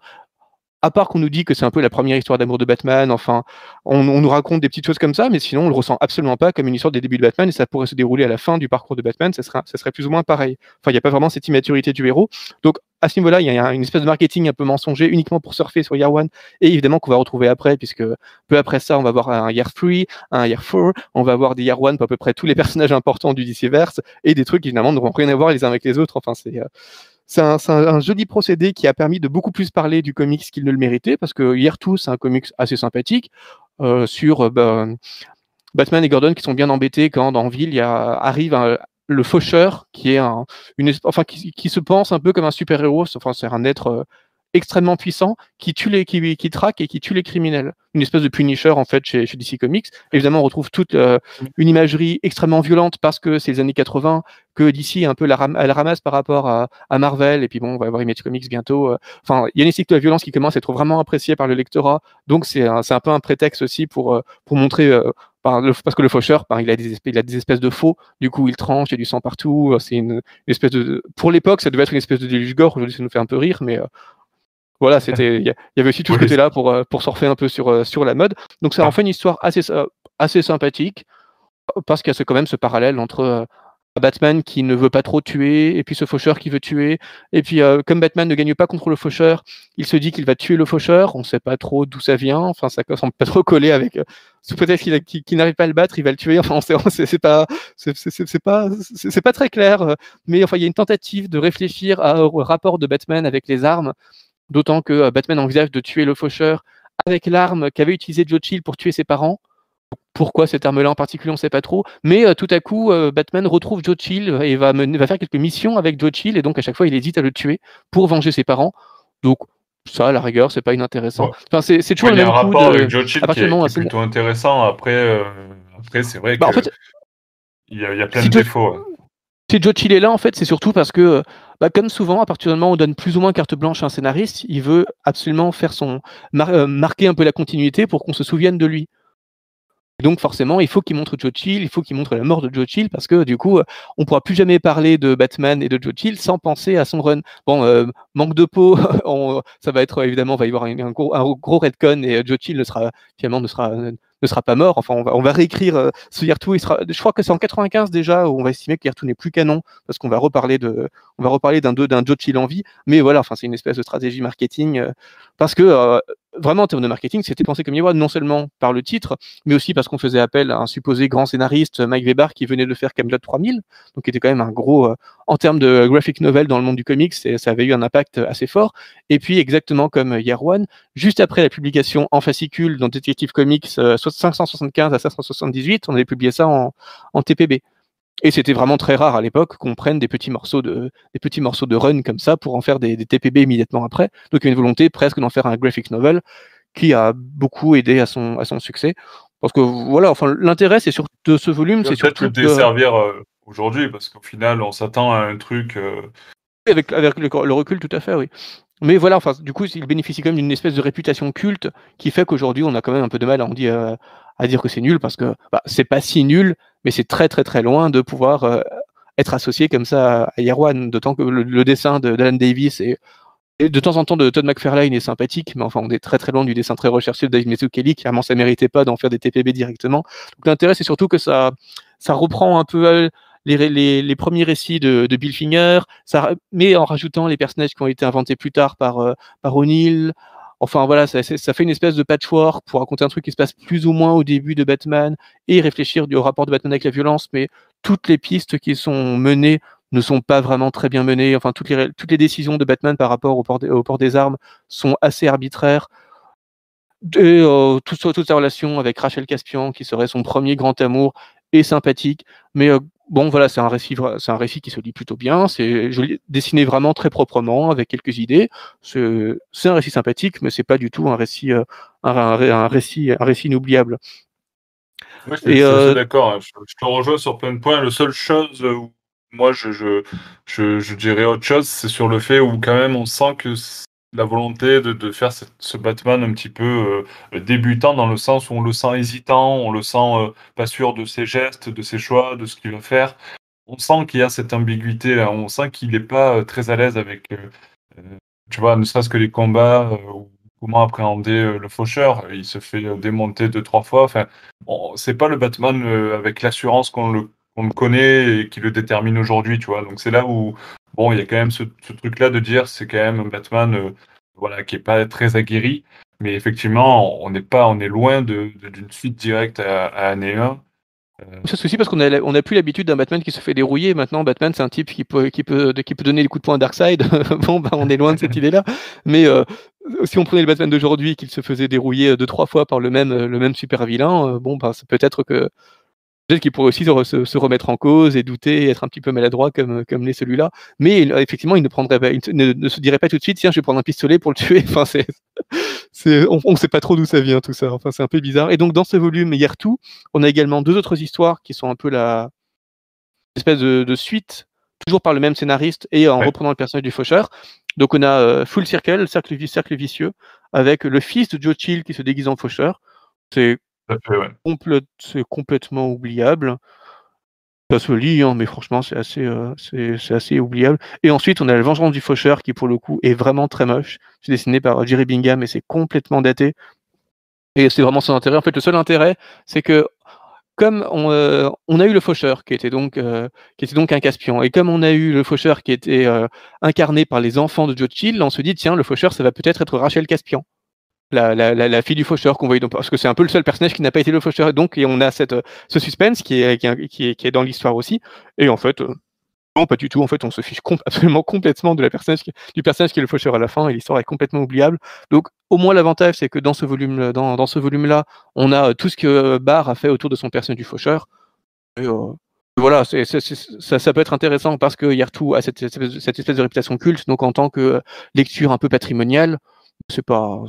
à part qu'on nous dit que c'est un peu la première histoire d'amour de Batman, enfin, on, on nous raconte des petites choses comme ça, mais sinon, on le ressent absolument pas comme une histoire des débuts de Batman et ça pourrait se dérouler à la fin du parcours de Batman, ça serait, ça serait plus ou moins pareil. Enfin, il n'y a pas vraiment cette immaturité du héros. Donc, à ce niveau-là, il y a une espèce de marketing un peu mensonger uniquement pour surfer sur Year One et évidemment qu'on va retrouver après, puisque peu après ça, on va voir un Year 3, un Year 4, on va avoir des Year One pour à peu près tous les personnages importants du DCverse et des trucs qui finalement n'auront rien à voir les uns avec les autres. Enfin, c'est euh, c'est un, joli procédé qui a permis de beaucoup plus parler du comics qu'il ne le méritait, parce que Year 2, c'est un comics assez sympathique euh, sur euh, bah, Batman et Gordon qui sont bien embêtés quand dans Ville il arrive le faucheur qui est un, une, enfin, qui, se pense un peu comme un super-héros, enfin, c'est un être euh, extrêmement puissant qui tue les, qui, qui traque et qui tue les criminels. Une espèce de Punisher en fait chez, chez DC Comics. Évidemment, on retrouve toute euh, une imagerie extrêmement violente parce que c'est les années 80 que DC un peu la, ram- ramasse par rapport à, à Marvel et puis bon, on va avoir Image Comics bientôt. euh. Enfin, il y a une cycle de la violence qui commence à être vraiment appréciée par le lectorat. Donc c'est un, c'est un peu un prétexte aussi pour euh, pour montrer euh, parce que le faucheur, il a des espèces, il a des espèces de faux. Du coup, il tranche, il y a du sang partout. C'est une, une espèce de pour l'époque, ça devait être une espèce de déluge gore. Aujourd'hui, ça nous fait un peu rire, mais euh, voilà, c'était il y, avait aussi tout ce côté-là pour euh, pour surfer un peu sur euh, sur la mode. Donc ça en Ah. fait une histoire assez euh, assez sympathique parce qu'il y a ce- quand même ce parallèle entre euh, Batman qui ne veut pas trop tuer et puis ce faucheur qui veut tuer et puis euh, comme Batman ne gagne pas contre le faucheur, il se dit qu'il va tuer le faucheur. On ne sait pas trop d'où ça vient. Enfin, ça semble pas trop coller avec. euh, prétexte qu'il n'arrive pas à le battre, il va le tuer. Enfin, c'est pas, c'est pas, pas très clair. euh, Mais enfin, il y a une tentative de réfléchir à- au rapport de Batman avec les armes, d'autant que euh, Batman envisage de tuer le faucheur avec l'arme qu'avait utilisée Joe Chill pour tuer ses parents. Pourquoi cette arme-là en particulier, on ne sait pas trop. Mais euh, tout à coup, euh, Batman retrouve Joe Chill et va, mener- va faire quelques missions avec Joe Chill, et donc à chaque fois, il hésite à le tuer pour venger ses parents. Donc ça, à la rigueur, c'est pas inintéressant. Ouais. Enfin, c'est toujours Ouais, il y le a un même coup rapport de. avec Joe Chill à qui est, moment est un plutôt intéressant. Après, euh, après c'est vrai Bah, en que fait, il y a, il y a plein si de Joe- défauts. Si Joe Chill est là, en fait, c'est surtout parce que, bah, comme souvent, à partir du moment où on donne plus ou moins carte blanche à un scénariste, il veut absolument faire son euh, marquer un peu la continuité pour qu'on se souvienne de lui. Donc forcément, il faut qu'il montre Joe Chill, il faut qu'il montre la mort de Joe Chill parce que du coup, on pourra plus jamais parler de Batman et de Joe Chill sans penser à son run. Bon, euh, manque de peau, ça va être évidemment, va y avoir un, gros, un gros redcon et Joe Chill ne sera finalement ne sera ne sera pas mort. Enfin, on va, on va réécrire euh, ce Yertou. Il sera, je crois que c'est en 95 déjà où on va estimer que Yertou n'est plus canon parce qu'on va reparler de, on va reparler d'un d'un Joe vie. Mais voilà, enfin, c'est une espèce de stratégie marketing euh, parce que euh, vraiment en termes de marketing, c'était pensé comme Yewan, non seulement par le titre, mais aussi parce qu'on faisait appel à un supposé grand scénariste, Mike Weber, qui venait de faire Camelot 3000, donc qui était quand même un gros, euh, en termes de graphic novel dans le monde du comics, ça avait eu un impact assez fort. Et puis, exactement comme Year One, juste après la publication en fascicule dans Detective Comics 575 euh, à 578, on avait publié ça en, en TPB. Et c'était vraiment très rare à l'époque qu'on prenne des petits morceaux de des petits morceaux de run comme ça pour en faire des, TPB immédiatement après. Donc il y a une volonté presque d'en faire un graphic novel qui a beaucoup aidé à son à son succès. Parce que voilà, enfin l'intérêt c'est sur de ce volume, c'est surtout le desservir euh, aujourd'hui parce qu'au final on s'attend à un truc. Euh, avec avec le, recul tout à fait, oui. Mais voilà, enfin, du coup, il bénéficie quand même d'une espèce de réputation culte qui fait qu'aujourd'hui, on a quand même un peu de mal à, dire que c'est nul parce que bah, c'est pas si nul, mais c'est très très très loin de pouvoir euh, être associé comme ça à Yerwan, d'autant que le, dessin d'Alan Davis est de temps en temps de Todd McFarlane est sympathique, mais enfin on est très très loin du dessin très recherché de Dave Mazzucchelli, qui vraiment ça méritait pas d'en faire des TPB directement. Donc l'intérêt c'est surtout que ça ça reprend un peu les, premiers récits de, Bill Finger, mais en rajoutant les personnages qui ont été inventés plus tard par, euh, par O'Neill, Enfin voilà, ça, fait une espèce de patchwork pour raconter un truc qui se passe plus ou moins au début de Batman et réfléchir au rapport de Batman avec la violence, mais toutes les pistes qui sont menées ne sont pas vraiment très bien menées. Enfin, toutes les, toutes les décisions de Batman par rapport au port, au port des armes sont assez arbitraires. Et euh, toute, toute sa relation avec Rachel Caspian, qui serait son premier grand amour, est sympathique, mais euh, bon, voilà, c'est un récit, c'est un récit qui se lit plutôt bien. C'est dessiné vraiment très proprement avec quelques idées. C'est un récit sympathique, mais c'est pas du tout un récit, euh, un, récit, un récit inoubliable. je suis euh, d'accord. Hein. Je, te rejoins sur plein de points. Le seule chose où moi je, je, je, je dirais autre chose, c'est sur le fait où quand même on sent que la volonté de, de faire ce Batman un petit peu euh, débutant dans le sens où on le sent hésitant, on le sent euh, pas sûr de ses gestes, de ses choix, de ce qu'il va faire. On sent qu'il y a cette ambiguïté là, on sent qu'il n'est pas euh, très à l'aise avec, tu vois, ne serait-ce que les combats ou comment appréhender le faucheur. Il se fait démonter deux trois fois. Enfin, c'est pas le Batman avec l'assurance qu'on le on le connaît et qui le détermine aujourd'hui, tu vois. Donc c'est là où bon, il y a quand même ce, truc-là de dire c'est quand même un Batman euh, voilà, qui est pas très aguerri, mais effectivement, on n'est pas, on est loin d'une suite directe à, à année 1. C'est aussi parce qu'on a, on a plus l'habitude d'un Batman qui se fait dérouiller. Maintenant, Batman, c'est un type qui peut, qui peut, qui peut donner des coups de poing à Darkseid. bon, bah, on est loin de cette idée-là. Mais euh, si on prenait le Batman d'aujourd'hui, qu'il se faisait dérouiller deux, trois fois par le même, le même super vilain, euh, bon, bah, peut-être que Peut-être qu'il pourrait aussi se, remettre en cause et douter, et être un petit peu maladroit comme, comme l'est celui-là. Mais effectivement, il ne prendrait pas, ne, se dirait pas tout de suite, tiens, je vais prendre un pistolet pour le tuer. Enfin, c'est, on ne sait pas trop d'où ça vient tout ça. Enfin, c'est un peu bizarre. Et donc, dans ce volume tout, on a également deux autres histoires qui sont un peu la espèce de, suite, toujours par le même scénariste et en reprenant le personnage du faucheur. Donc, on a euh, Full Circle, cercle, cercle vicieux, avec le fils de Joe Chill qui se déguise en faucheur. C'est c'est complètement oubliable. Ça se lit, hein, mais franchement, c'est assez, euh, c'est assez oubliable. Et ensuite, on a La Vengeance du Faucheur, qui pour le coup est vraiment très moche. C'est dessiné par euh, Jerry Bingham et c'est complètement daté. Et c'est vraiment son intérêt. En fait, le seul intérêt, c'est que comme on, euh, a eu le faucheur qui était donc un Caspian et comme on a eu le faucheur qui était incarné par les enfants de Joe Chill, on se dit tiens le faucheur ça va peut-être être Rachel Caspian la, fille du faucheur qu'on donc, parce que c'est un peu le seul personnage qui n'a pas été le faucheur. Et donc on a cette ce suspense qui est qui est, qui est, dans l'histoire aussi. Et en fait euh, non pas du tout. En fait on se fiche absolument complètement de la du personnage qui est le faucheur à la fin et l'histoire est complètement oubliable. Donc au moins l'avantage c'est que dans ce volume dans, dans ce volume là on a euh, tout ce que Barr a fait autour de son personnage du faucheur. Et, euh, voilà, ça, ça, peut être intéressant parce que Yartou a cette, cette, espèce de réputation culte, donc en tant que lecture un peu patrimoniale, c'est pas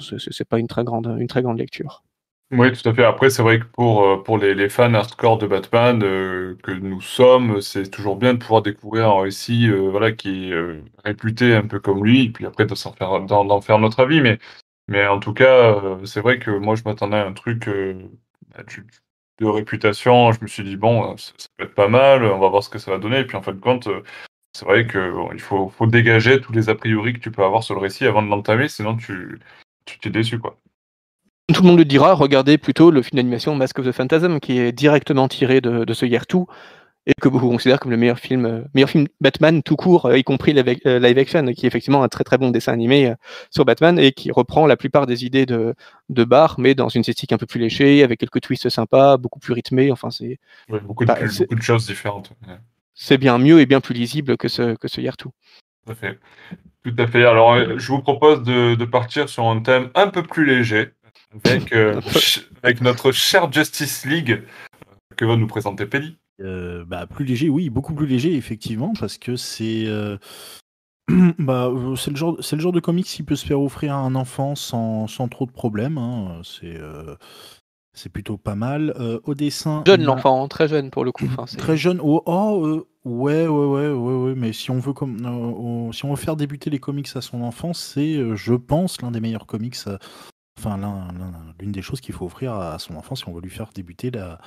pas une très grande lecture. Oui, tout à fait. Après, c'est vrai que pour, euh, les, fans hardcore de Batman euh, que nous sommes, c'est toujours bien de pouvoir découvrir un récit euh, voilà, qui est réputé un peu comme lui, et puis après d'en faire, faire notre avis. Mais, en tout cas, c'est vrai que moi, je m'attendais à un truc bah, de réputation, je me suis dit, bon, ça, peut être pas mal, on va voir ce que ça va donner. Et puis en fin de compte, c'est vrai qu'il faut, faut dégager tous les a priori que tu peux avoir sur le récit avant de l'entamer, sinon tu t'es déçu. quoi. Tout le monde le dira, regardez plutôt le film d'animation Mask of the Phantasm, qui est directement tiré de, de ce Year 2, et que beaucoup considèrent comme le meilleur film, euh, meilleur film Batman tout court, euh, y compris live, euh, live action, qui est effectivement un très très bon dessin animé sur Batman et qui reprend la plupart des idées de, de Barr, mais dans une esthétique un peu plus léchée, avec quelques twists sympas, beaucoup plus rythmés. Enfin, c'est beaucoup, bah, beaucoup, de choses différentes. C'est bien mieux et bien plus lisible que ce que ce Year Tout à fait. Tout à fait. Alors, je vous propose de, de partir sur un thème un peu plus léger avec, avec notre cher Justice League que va nous présenter Pelli. Euh, bah, plus léger, oui, beaucoup plus léger, effectivement, parce que c'est. Euh, bah, euh, c'est le, genre, c'est le genre de comics qui peut se faire offrir à un enfant sans, sans trop de problèmes. Hein. C'est, c'est plutôt pas mal. au dessin. Jeune l'enfant, très jeune pour le coup. Enfin, très jeune. Oh, oh ouais, ouais, ouais, ouais, ouais, mais si on veut comme, si on veut faire débuter les comics à son enfant, c'est, je pense, l'un des meilleurs comics. Enfin, l'une des choses qu'il faut offrir à son enfant si on veut lui faire débuter la,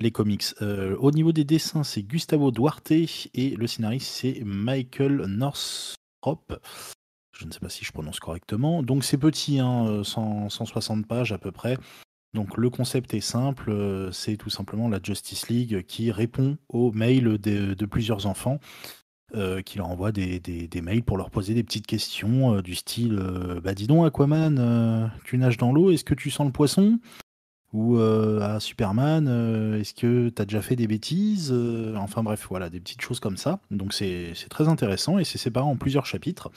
les comics. Euh, au niveau des dessins, c'est Gustavo Duarte et le scénariste, c'est Michael Northrop. Je ne sais pas si je prononce correctement. Donc c'est petit, hein, 160 pages à peu près. Donc le concept est simple, euh, c'est tout simplement la Justice League qui répond aux mails de, plusieurs enfants, euh, qui leur envoie des, mails pour leur poser des petites questions du style Bah dis donc Aquaman, tu nages dans l'eau, est-ce que tu sens le poisson? Ou euh, à Superman, euh, est-ce que tu as déjà fait des bêtises? Euh, Enfin bref, voilà, des petites choses comme ça. Donc c'est très intéressant et c'est séparé en plusieurs chapitres.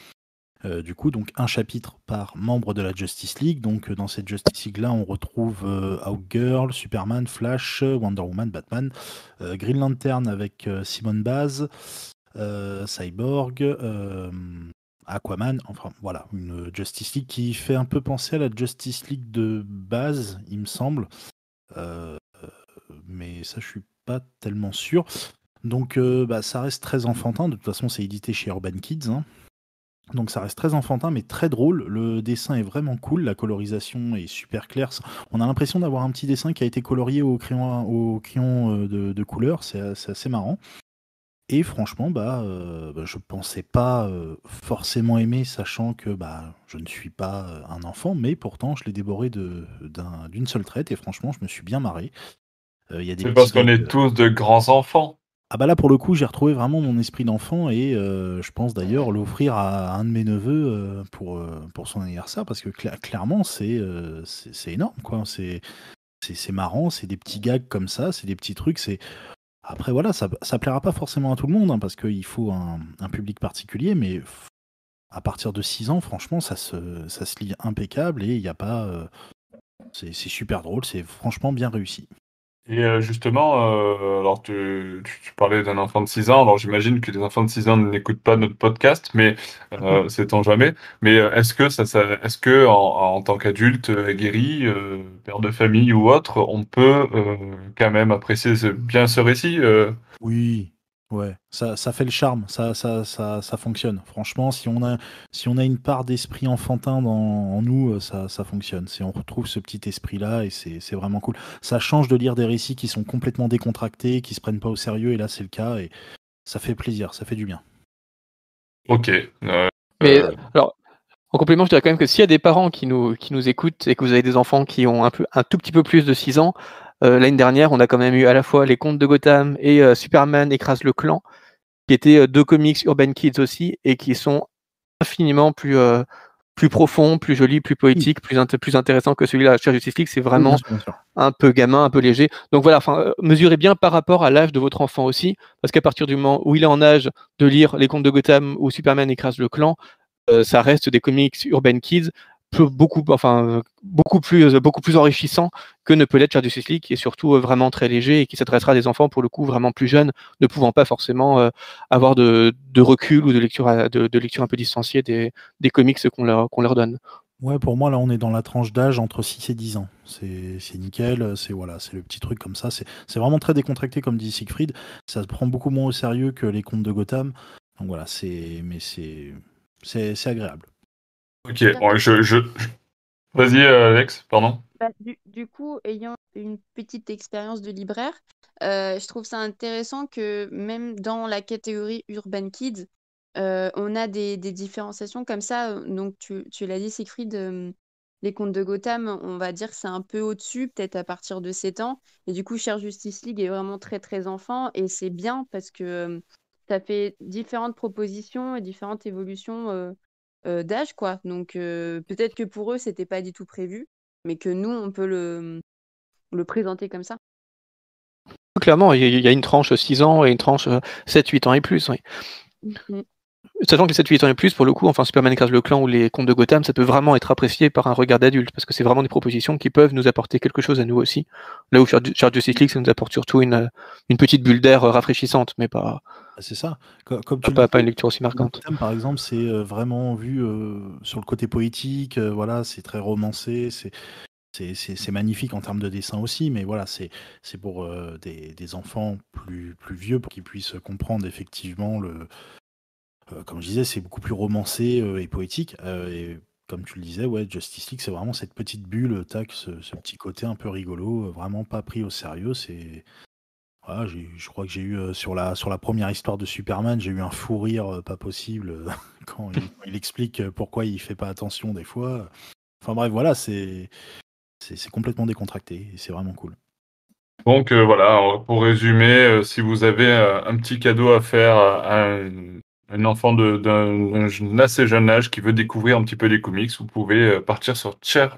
Du coup, donc un chapitre par membre de la Justice League. Donc dans cette Justice League là, on retrouve Outgirl, Superman, Flash, Wonder Woman, Batman, Green Lantern avec Simone Baz, Cyborg, Aquaman, enfin voilà, une Justice League qui fait un peu penser à la Justice League de base, il me semble. Euh, mais ça, je suis pas tellement sûr. Donc, euh, bah, ça reste très enfantin. De toute façon, c'est édité chez Urban Kids. Hein. Donc, ça reste très enfantin, mais très drôle. Le dessin est vraiment cool. La colorisation est super claire. On a l'impression d'avoir un petit dessin qui a été colorié au crayon, au crayon euh, de, de couleur. C'est assez marrant. Et franchement, bah, euh, bah, je pensais pas euh, forcément aimer, sachant que bah, je ne suis pas un enfant, mais pourtant je l'ai dévoré d'une seule traite et franchement, je me suis bien marré. C'est parce qu'on est tous de grands enfants. Ah bah là pour le coup j'ai retrouvé vraiment mon esprit d'enfant et je pense d'ailleurs l'offrir à un de mes neveux pour, pour son anniversaire parce que clairement c'est c'est énorme quoi c'est c'est marrant c'est des petits gags comme ça c'est des petits trucs c'est après, voilà, ça, ça plaira pas forcément à tout le monde, hein, parce qu'il faut un, public particulier, mais à partir de 6 ans, franchement, ça se, ça se lit impeccable et il n'y a pas. Euh, c'est super drôle, c'est franchement bien réussi. Et euh, justement, euh, alors tu, tu, parlais d'un enfant de 6 ans, alors j'imagine que les enfants de 6 ans n'écoutent pas notre podcast, mais euh, c'est tant jamais. Mais est-ce que ça, ça est-ce que en, en tant qu'adulte aguerri, père de famille ou autre, on peut quand même apprécier bien ce récit Oui, Ouais, ça, ça fait le charme, ça, ça, ça, ça fonctionne. Franchement, si on a, si on a une part d'esprit enfantin dans, en nous, euh, ça, ça fonctionne. Si on retrouve ce petit esprit-là, et c'est vraiment cool. Ça change de lire des récits qui sont complètement décontractés, qui se prennent pas au sérieux, et là c'est le cas, et ça fait plaisir, ça fait du bien. Ok. Euh, Mais euh, alors, en complément, je dirais quand même que s'il y a des parents qui nous, qui nous écoutent et que vous avez des enfants qui ont un, peu, un tout petit peu plus de 6 ans, euh, l'année dernière, on a quand même eu à la fois les contes de Gotham et euh, Superman écrase le clan, qui étaient euh, deux comics Urban Kids aussi, et qui sont infiniment plus, plus profonds, plus jolis, plus poétiques, plus, plus intéressants que celui-là. Cher Justice League, c'est vraiment un peu gamin, un peu léger. Donc voilà, mesurez bien par rapport à l'âge de votre enfant aussi, parce qu'à partir du moment où il est en âge de lire les contes de Gotham ou Superman écrase le clan, ça reste des comics Urban Kids beaucoup, enfin, beaucoup plus, beaucoup plus enrichissant que ne peut l'être Charles Justice League, qui est surtout euh, vraiment très léger et qui s'adressera à des enfants pour le coup vraiment plus jeunes, ne pouvant pas forcément euh, avoir de, recul ou de lecture, de lecture un peu distanciée des, des comics qu'on leur, qu'on leur donne. Ouais, pour moi, là, on est dans la tranche d'âge entre 6 et 10 ans. C'est nickel, c'est voilà, c'est le petit truc comme ça. C'est vraiment très décontracté, comme dit Siegfried. Ça se prend beaucoup moins au sérieux que les contes de Gotham. Donc voilà, c'est mais c'est agréable. Ok, je, vas-y euh, Alex, pardon. Bah, du, coup, ayant une petite expérience de libraire. Euh, je trouve ça intéressant que même dans la catégorie Urban Kids, euh, on a des, différenciations comme ça. Donc, tu, l'as dit, Siegfried, les contes de Gotham, on va dire que c'est un peu au-dessus, peut-être à partir de 7 ans. Et du coup, Cher Justice League est vraiment très, très enfant. Et c'est bien parce que ça fait différentes propositions et différentes évolutions d'âge, quoi. Donc, peut-être que pour eux, c'était pas du tout prévu, mais que nous, on peut le, le présenter comme ça. Clairement, il y, a une tranche 6 ans et une tranche 7-8 ans et plus. Oui. Mmh Sachant que les 7-8 ans et plus, pour le coup, enfin Superman écrase le clan ou les contes de Gotham, ça peut vraiment être apprécié par un regard d'adulte, parce que c'est vraiment des propositions qui peuvent nous apporter quelque chose à nous aussi. Là où Charge Justice League, ça nous apporte surtout une, une petite bulle d'air rafraîchissante, mais pas. Ah, c'est ça. Comme, tu pas, pas, une lecture aussi marquante. Gotham, par exemple, c'est euh, vraiment vu euh, sur le côté poétique, euh, voilà, c'est très romancé, c'est c'est magnifique en termes de dessin aussi, mais voilà, c'est pour des, des, enfants plus, plus vieux pour qu'ils puissent comprendre effectivement le, comme je disais, c'est beaucoup plus romancé et poétique. Et comme tu le disais, ouais, Justice League, c'est vraiment cette petite bulle, tac, ce, petit côté un peu rigolo, vraiment pas pris au sérieux. C'est voilà, je crois que j'ai eu sur la sur la première histoire de Superman, j'ai eu un fou rire pas possible quand il, explique pourquoi il fait pas attention des fois. Enfin bref, voilà, c'est complètement décontracté et c'est vraiment cool. Donc voilà, pour résumer, si vous avez un petit cadeau à faire à enfant d'un assez jeune âge qui veut découvrir un petit peu les comics, vous pouvez euh, partir sur Cher,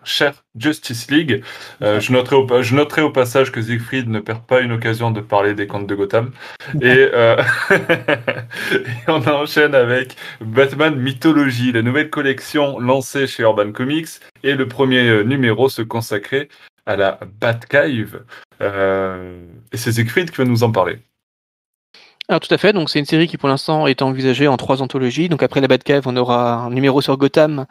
Justice League. Euh, je, noterai au, je noterai au passage que Siegfried ne perd pas une occasion de parler des contes de Gotham. Et, euh, et on enchaîne avec Batman Mythologie, la nouvelle collection lancée chez Urban Comics. Et le premier numéro se consacrait à la Batcave. et c'est Siegfried qui va nous en parler. Alors tout à fait, donc c'est une série qui pour l'instant est envisagée en trois anthologies. Donc après la Batcave, on aura un numéro sur Gotham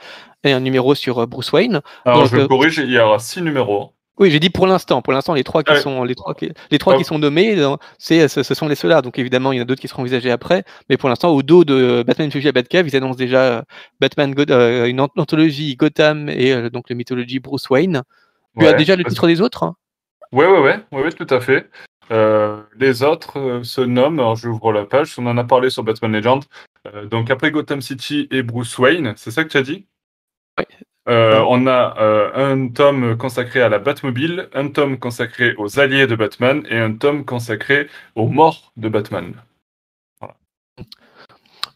et un numéro sur euh, Bruce Wayne. Alors je me euh, corrige, il y aura six numéros. Oui, j'ai dit pour l'instant. Pour l'instant, les trois qui sont les trois qui, les trois qui sont nommés, euh, c'est ce, sont les ceux-là. Donc évidemment, il y en a d'autres qui seront envisagés après. Mais pour l'instant, au dos de Batman Fuji à Batcave, ils annoncent déjà Batman une anthologie Gotham et donc la mythologie Bruce Wayne. Tu as déjà le titre des autres hein? Ouais, ouais, ouais, tout à fait. Euh, les autres euh, se nomment, alors j'ouvre la page, on en a parlé sur Batman Legend. Euh, donc après Gotham City et Bruce Wayne, c'est ça que tu as dit? Oui. on a un tome consacré à la Batmobile, un tome consacré aux alliés de Batman et un tome consacré aux morts de Batman.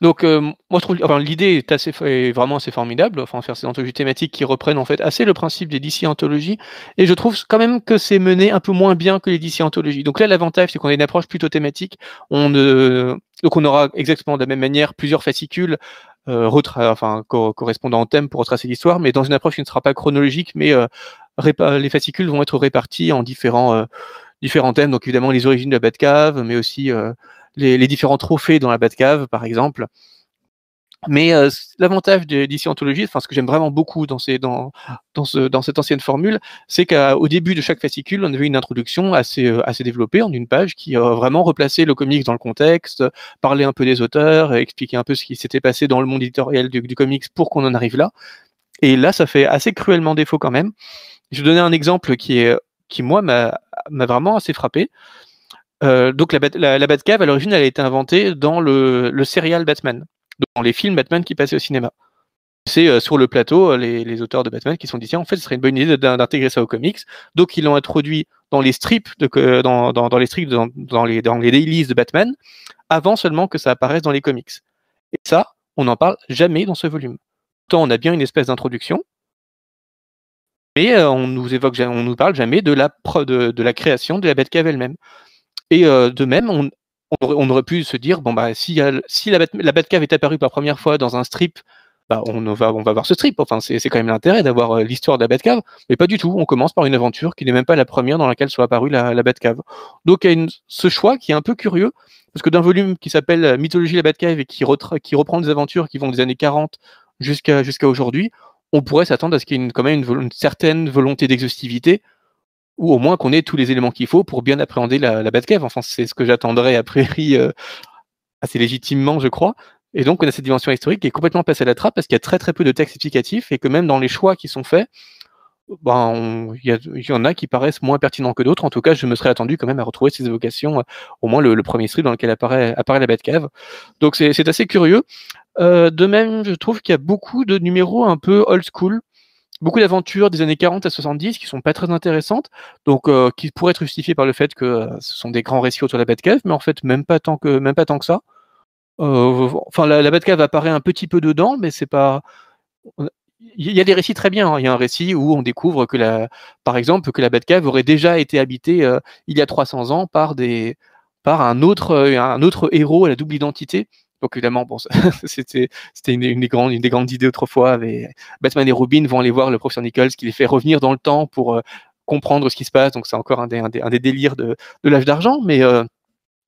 Donc, euh, moi, je trouve, enfin, l'idée est assez, est vraiment assez formidable. Enfin, faire ces anthologies thématiques qui reprennent en fait assez le principe des DC anthologies. Et je trouve quand même que c'est mené un peu moins bien que les DC anthologies. Donc là, l'avantage, c'est qu'on a une approche plutôt thématique. On ne, donc on aura exactement de la même manière plusieurs fascicules. Euh, enfin, correspondant au thème pour retracer l'histoire, mais dans une approche qui ne sera pas chronologique, mais euh, les fascicules vont être répartis en différents, euh, différents thèmes. Donc évidemment les origines de la Batcave, mais aussi euh, les, différents trophées dans la Batcave, par exemple. Mais euh, l'avantage d'ici Anthologie, enfin ce que j'aime vraiment beaucoup dans, ces, dans, dans, ce, dans cette ancienne formule, c'est qu'au début de chaque fascicule, on avait une introduction assez, euh, assez développée en une page qui a vraiment replacé le comics dans le contexte, parler un peu des auteurs, expliquer un peu ce qui s'était passé dans le monde éditorial du, du comics pour qu'on en arrive là. Et là, ça fait assez cruellement défaut quand même. Je vais donner un exemple qui est qui moi m'a vraiment assez frappé. Euh, donc la, Batcave, à l'origine, elle a été inventée dans le, le serial Batman, dans les films Batman qui passaient au cinéma. C'est euh, sur le plateau euh, les, auteurs de Batman qui sont dit tiens en fait ce serait une bonne idée d'intégrer ça aux comics. Donc ils l'ont introduit dans les strips de, dans, dans, les strips dans, les de Batman avant seulement que ça apparaisse dans les comics. Et ça, on n'en parle jamais dans ce volume. Tant on a bien une espèce d'introduction, mais on nous évoque, on nous parle jamais de la de la création de la Batcave elle-même. Et euh, de même, on, aurait pu se dire bon bah si, la, Batcave est apparue pour la première fois dans un strip, bah on va voir ce strip. Enfin c'est quand même l'intérêt d'avoir euh, l'histoire de la Batcave, mais pas du tout. On commence par une aventure qui n'est même pas la première dans laquelle soit apparue la, Batcave. Donc il y a ce choix qui est un peu curieux parce que d'un volume qui s'appelle euh, Mythologie de la Batcave et qui, reprend des aventures qui vont des années 40 jusqu'à aujourd'hui, on pourrait s'attendre à ce qu'il y ait quand même une certaine volonté d'exhaustivité ou au moins qu'on ait tous les éléments qu'il faut pour bien appréhender la, la Batcave. Enfin, c'est ce que j'attendrais a priori euh, assez légitimement, je crois. Et donc, on a cette dimension historique qui est complètement passée à la trappe parce qu'il y a très très peu de textes explicatifs et que même dans les choix qui sont faits, ben, il y, en a qui paraissent moins pertinents que d'autres. En tout cas, je me serais attendu quand même à retrouver ces évocations, au moins le, premier strip dans lequel apparaît, apparaît la Batcave. Donc c'est assez curieux. de même, je trouve qu'il y a beaucoup de numéros un peu old school beaucoup d'aventures des années 40 à 70 qui sont pas très intéressantes, donc euh, qui pourraient être justifiées par le fait que euh, ce sont des grands récits autour de la Batcave, mais en fait même pas tant que même pas tant que ça. Euh, enfin, la, la Batcave apparaît un petit peu dedans, mais c'est pas. Il y a des récits très bien. Hein. Il y a un récit où on découvre que la, par exemple, que la Batcave aurait déjà été habitée il y a 300 ans par des, par un autre, un autre héros à la double identité donc évidemment, bon, c'était une, une, des grandes, une des grandes idées autrefois. Batman et Robin vont aller voir le professeur Nichols qui les fait revenir dans le temps pour euh, comprendre ce qui se passe. Donc c'est encore un des, un des, un des, délires de, de l'âge d'argent, mais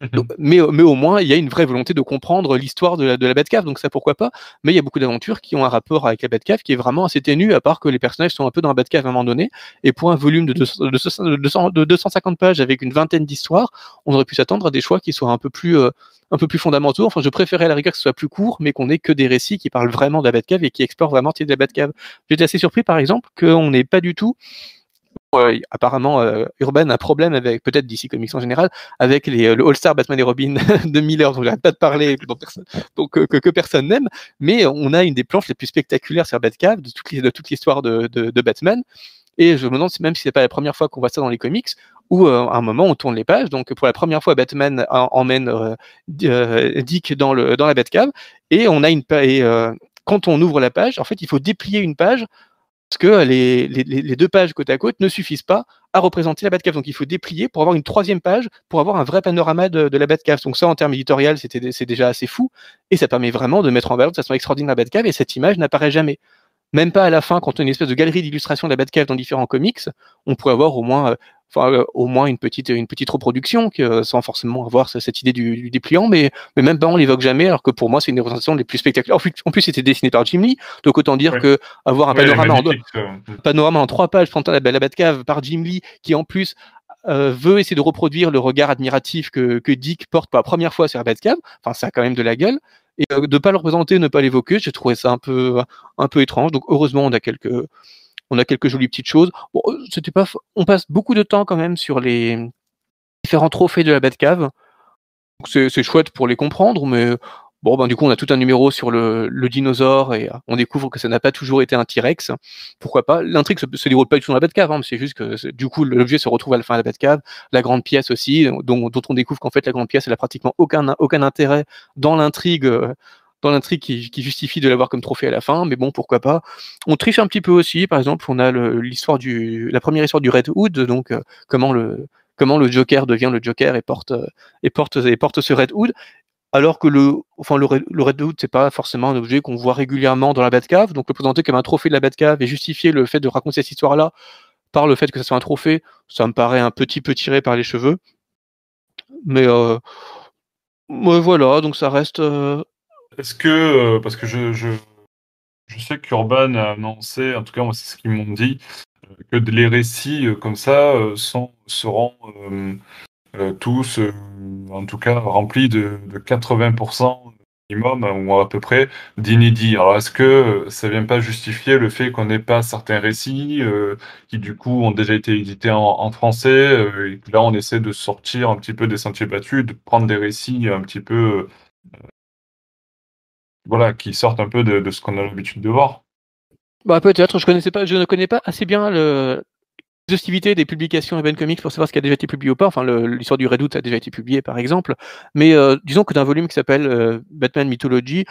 Mhm. mais, mais au moins, il y a une vraie volonté de comprendre l'histoire de la, de la Batcave, donc ça pourquoi pas. Mais il y a beaucoup d'aventures qui ont un rapport avec la Batcave qui est vraiment assez ténu, à part que les personnages sont un peu dans la Batcave à un moment donné. Et pour un volume de, de, de 250 pages avec une vingtaine d'histoires, on aurait pu s'attendre à des choix qui soient un peu plus, euh, un peu plus fondamentaux. Enfin, je préférais à la rigueur que ce soit plus court, mais qu'on ait que des récits qui parlent vraiment de la Batcave et qui explorent vraiment de la Batcave. J'étais assez surpris, par exemple, qu'on n'ait pas du tout euh, apparemment, euh, Urban a un problème avec, peut-être DC Comics en général, avec les, euh, le All-Star Batman et Robin de Miller, dont j'arrête pas de parler, dont personne, donc, que, personne n'aime, mais on a une des planches les plus spectaculaires sur Batcave de toute, l'histoire de, Batman. Et je me demande même si c'est pas la première fois qu'on voit ça dans les comics, où à un moment on tourne les pages. Donc pour la première fois, Batman emmène Dick dans, la Batcave, et on et, quand on ouvre la page, en fait, il faut déplier une page parce que les, les, deux pages côte à côte ne suffisent pas à représenter la Batcave. Donc il faut déplier pour avoir une troisième page, pour avoir un vrai panorama de, de la Batcave. Donc ça, en termes éditorial, c'est déjà assez fou, et ça permet vraiment de mettre en valeur de façon extraordinaire la Batcave, et cette image n'apparaît jamais. Même pas à la fin, quand on a une espèce de galerie d'illustration de la Batcave dans différents comics, on pourrait avoir au moins euh, enfin euh, au moins une petite une petite reproduction que, sans forcément avoir cette idée du, du dépliant mais mais même pas on l'évoque jamais alors que pour moi c'est une des représentations les plus spectaculaires. En plus, c'était dessiné par Jim Lee donc autant dire que avoir un panorama en, panorama en trois pages la, la Batcave par Jim Lee qui en plus euh, veut essayer de reproduire le regard admiratif que, que Dick porte pour la première fois sur la Batcave enfin ça a quand même de la gueule et euh, de pas le représenter ne pas l'évoquer j'ai trouvé ça un peu un peu étrange donc heureusement on a quelques on a quelques jolies petites choses. Euh, c'était pas, on passe beaucoup de temps quand même sur les différents trophées de la Batcave. C'est chouette pour les comprendre, mais bon, ben du coup, on a tout un numéro sur le, le dinosaure et euh, on découvre que ça n'a pas toujours été un T-Rex. Pourquoi pas? L'intrigue se, se déroule pas du tout dans la Batcave, hein, c'est juste que du coup, l'objet se retrouve à la fin de la Batcave. La grande pièce aussi, dont, dont on découvre qu'en fait, la grande pièce, elle a pratiquement aucun, aucun intérêt dans l'intrigue euh, dans l'intrigue qui, justifie de l'avoir comme trophée à la fin, mais bon, pourquoi pas? On triche un petit peu aussi, par exemple, on a l'histoire du, la première histoire du Red Hood, donc euh, comment le comment le Joker devient le Joker et porte et porte et porte ce Red Hood, alors que le enfin le, le Red Hood c'est pas forcément un objet qu'on voit régulièrement dans la Batcave, donc le présenter comme un trophée de la Batcave et justifier le fait de raconter cette histoire-là par le fait que ça soit un trophée, ça me paraît un petit peu tiré par les cheveux. Mais euh, voilà, donc ça reste euh, est-ce que, euh, parce que je, sais qu'Urban a annoncé, en tout cas moi c'est ce qu'ils m'ont dit, que les récits comme ça seront tous, en tout cas, remplis de, de 80% minimum ou à peu près d'inédits. Alors est-ce que ça vient pas justifier le fait qu'on n'ait pas certains récits qui du coup ont déjà été édités en, français et que là on essaie de sortir un petit peu des sentiers battus, de prendre des récits un petit peu voilà, qui sortent un peu de, ce qu'on a l'habitude de voir? Bah peut-être, je je ne connais pas assez bien le l'exhaustivité des publications Urban Comics pour savoir ce qui a déjà été publié ou pas. Enfin, l'histoire du Redout a déjà été publiée, par exemple. Mais euh, disons que d'un volume qui s'appelle euh, Batman Mythology,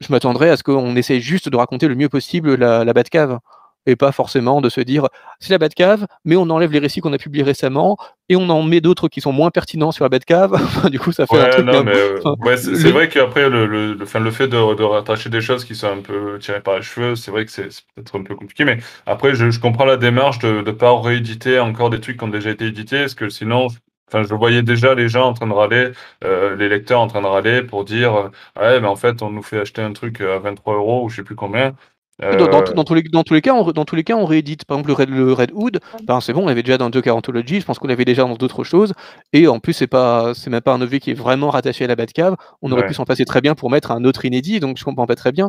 je m'attendrais à ce qu'on essaye juste de raconter le mieux possible la Batcave et pas forcément de se dire c'est la Batcave, mais on enlève les récits qu'on a publiés récemment et on en met d'autres qui sont moins pertinents sur la Batcave. du coup, ça fait un truc. Non, mais, euh, c'est vrai qu'après le, le, le, le, fait de, de, rattacher des choses qui sont un peu tirées par les cheveux, c'est vrai que c'est peut-être un peu compliqué. Mais après, je, je comprends la démarche de ne pas rééditer encore des trucs qui ont déjà été édités, parce que sinon, Enfin, je voyais déjà les gens en train de râler, euh, les lecteurs en train de râler pour dire euh, ouais, mais en fait, on nous fait acheter un truc à 23 euros ou je sais plus combien. Dans, dans, euh, dans, tous les, dans, tous les, cas, on, dans tous les cas, on réédite. Par exemple, le Red, le Red Hood, ben, c'est bon, on l'avait déjà dans Joker Anthology, je pense qu'on l'avait déjà dans d'autres choses. Et en plus, c'est pas, c'est même pas un objet qui est vraiment rattaché à la Batcave. On aurait pu s'en passer très bien pour mettre un autre inédit, donc je comprends pas très bien.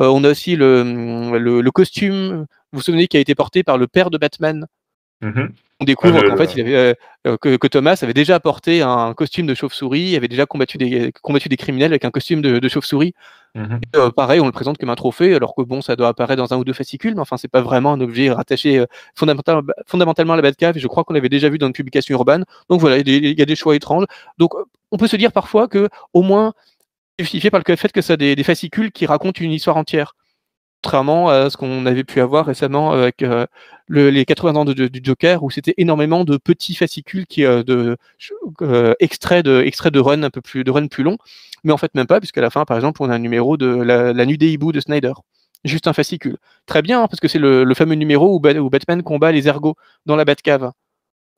Euh, on a aussi le, le, le, costume vous vous souvenez, qui a été porté par le père de Batman. Mhm. On découvre Ah, qu'en fait, il avait, euh, euh, que, que Thomas avait déjà porté un costume de chauve-souris, avait déjà combattu des, combattu des criminels avec un costume de, de chauve-souris. Mhm. Euh, pareil, on le présente comme un trophée, alors que bon, ça doit apparaître dans un ou deux fascicules, mais enfin, c'est pas vraiment un objet rattaché euh, fondamental- fondamentalement à la Batcave. Et je crois qu'on l'avait déjà vu dans une publication urbaine. Donc voilà, il y a des- il y a des choix étranges. Donc, on peut se dire parfois que, au moins, justifié par le fait que ça a des, des fascicules qui racontent une histoire entière. Contrairement à ce qu'on avait pu avoir récemment avec euh, le- les 80 ans de- de- du Joker, où c'était énormément de petits fascicules qui, euh, de, euh, extraits de, extraits de run un peu plus, de run plus long. Mais en fait, même pas, puisqu'à la fin, par exemple, on a un numéro de la, la nuit des hiboux de Snyder. Juste un fascicule. Très bien, hein, parce que c'est le, le fameux numéro où, Ba- où Batman combat les ergots dans la Batcave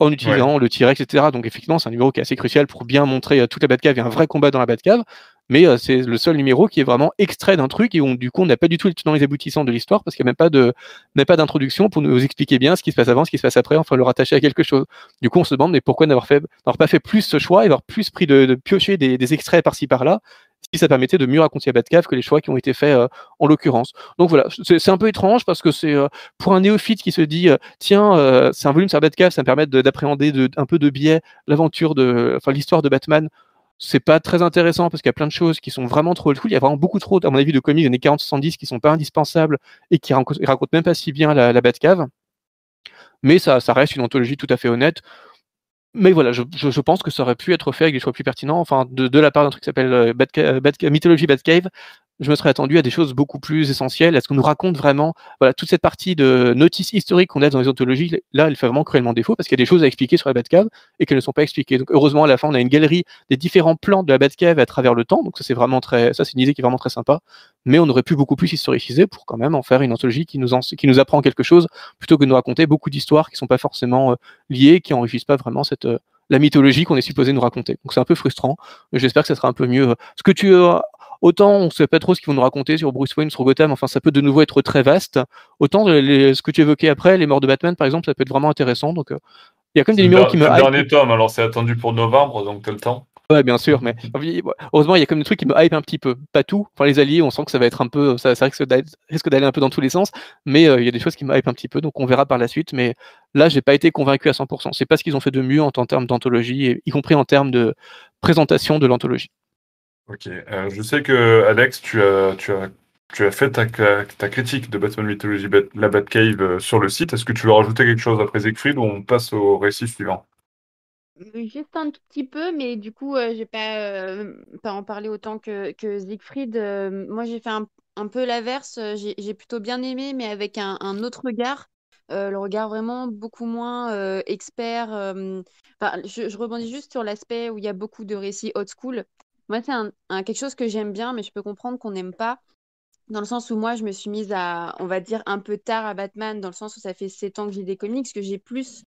en utilisant le T-Rex, etc. Donc effectivement, c'est un numéro qui est assez crucial pour bien montrer euh, toute la Batcave et un vrai combat dans la Batcave. Mais euh, c'est le seul numéro qui est vraiment extrait d'un truc et où du coup on n'a pas du tout les les aboutissants de l'histoire parce qu'il n'y a même pas d'introduction pour nous expliquer bien ce qui se passe avant, ce qui se passe après, enfin le rattacher à quelque chose. Du coup on se demande mais pourquoi n'avoir fait pas fait plus ce choix et avoir plus pris de, de piocher des, extraits par-ci par-là si ça permettait de mieux raconter la Batcave que les choix qui ont été faits euh, en l'occurrence. Donc voilà, c'est un peu étrange parce que c'est euh, pour un néophyte qui se dit euh, tiens c'est un volume sur Batcave, ça me permet de- d'appréhender de, un peu de biais l'aventure de enfin l'histoire de Batman c'est pas très intéressant parce qu'il y a plein de choses qui sont vraiment trop old school. Il y a vraiment beaucoup trop, à mon avis, de comics des années 40-70 qui sont pas indispensables et qui racontent, racontent même pas si bien la, Batcave. Mais ça, reste une anthologie tout à fait honnête. Mais voilà, je, pense que ça aurait pu être fait avec des choix plus pertinents. Enfin, de, la part d'un truc qui s'appelle euh, Mythologie Batcave, je me serais attendu à des choses beaucoup plus essentielles. Est-ce qu'on nous raconte vraiment, voilà, toute cette partie de notice historique qu'on a dans les anthologies, là, elle fait vraiment cruellement défaut parce qu'il y a des choses à expliquer sur la Batcave et qu'elles ne sont pas expliquées. Donc, heureusement, à la fin, on a une galerie des différents plans de la Batcave à travers le temps. Donc, ça, c'est vraiment très, ça, c'est une idée qui est vraiment très sympa. Mais on aurait pu beaucoup plus historiciser pour quand même en faire une anthologie qui nous, en- qui nous apprend quelque chose plutôt que de nous raconter beaucoup d'histoires qui sont pas forcément euh, liées, qui enrichissent pas vraiment cette, euh, la mythologie qu'on est supposé nous raconter. Donc, c'est un peu frustrant. J'espère que ça sera un peu mieux. euh, Ce que tu, Autant on ne sait pas trop ce qu'ils vont nous raconter sur Bruce Wayne, sur Gotham, enfin ça peut de nouveau être très vaste. Autant les- ce que tu évoquais après, les morts de Batman par exemple, ça peut être vraiment intéressant. Donc euh, il y a quand même des numéros qui me c'est le dernier tome, alors c'est attendu pour novembre, donc t'as le temps. Ouais, bien sûr, mais heureusement il y a quand même des trucs qui me hype un petit peu. Pas tout. Enfin les alliés, on sent que ça va être un peu, ça, ça risque d'aller un peu dans tous les sens, mais euh, il y a des choses qui me hype un petit peu, donc on verra par la suite. Mais là, j'ai pas été convaincu à 100%. C'est pas ce qu'ils ont fait de mieux en, en termes d'anthologie, y compris en termes de présentation de l'anthologie. Ok, euh, je sais que Alex, tu as, tu as, tu as fait ta, ta critique de Batman Mythology, la Batcave euh, sur le site. Est-ce que tu veux rajouter quelque chose après Siegfried ou on passe au récit suivant? Euh, Juste un tout petit peu, mais du coup, euh, je vais pas, pas en parler autant que, que Siegfried. Moi, j'ai fait un, un peu l'inverse. J'ai, plutôt bien aimé, mais avec un, un autre regard. Le regard vraiment beaucoup moins expert. euh, je, je rebondis juste sur l'aspect où il y a beaucoup de récits old school. Moi, c'est un, quelque chose que j'aime bien, mais je peux comprendre qu'on n'aime pas. Dans le sens où moi, je me suis mise à, on va dire, un peu tard à Batman, dans le sens où ça fait 7 ans que j'ai des comics, que j'ai plus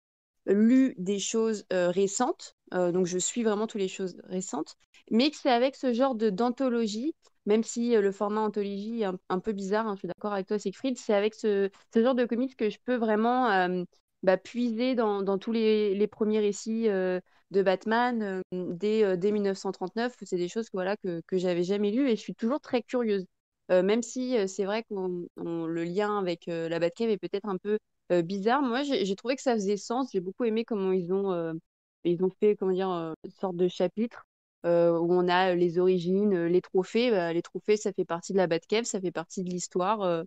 lu des choses euh, récentes, euh, donc je suis vraiment toutes les choses récentes, mais que c'est avec ce genre d'anthologie, même si euh, le format anthologie est un, peu bizarre, hein, je suis d'accord avec toi Siegfried, c'est avec ce, ce genre de comics que je peux vraiment bah, puiser dans, dans tous les, les premiers récits de Batman euh, dès, euh, dès 1939, c'est des choses que, voilà, que, que j'avais jamais lues et je suis toujours très curieuse. Euh, même si c'est vrai que le lien avec la Batcave est peut-être un peu bizarre. Moi, j'ai trouvé que ça faisait sens. J'ai beaucoup aimé comment ils ont, ils ont fait, comment dire, une sorte de chapitre où on a les origines, les trophées. Bah, les trophées, ça fait partie de la Batcave, ça fait partie de l'histoire.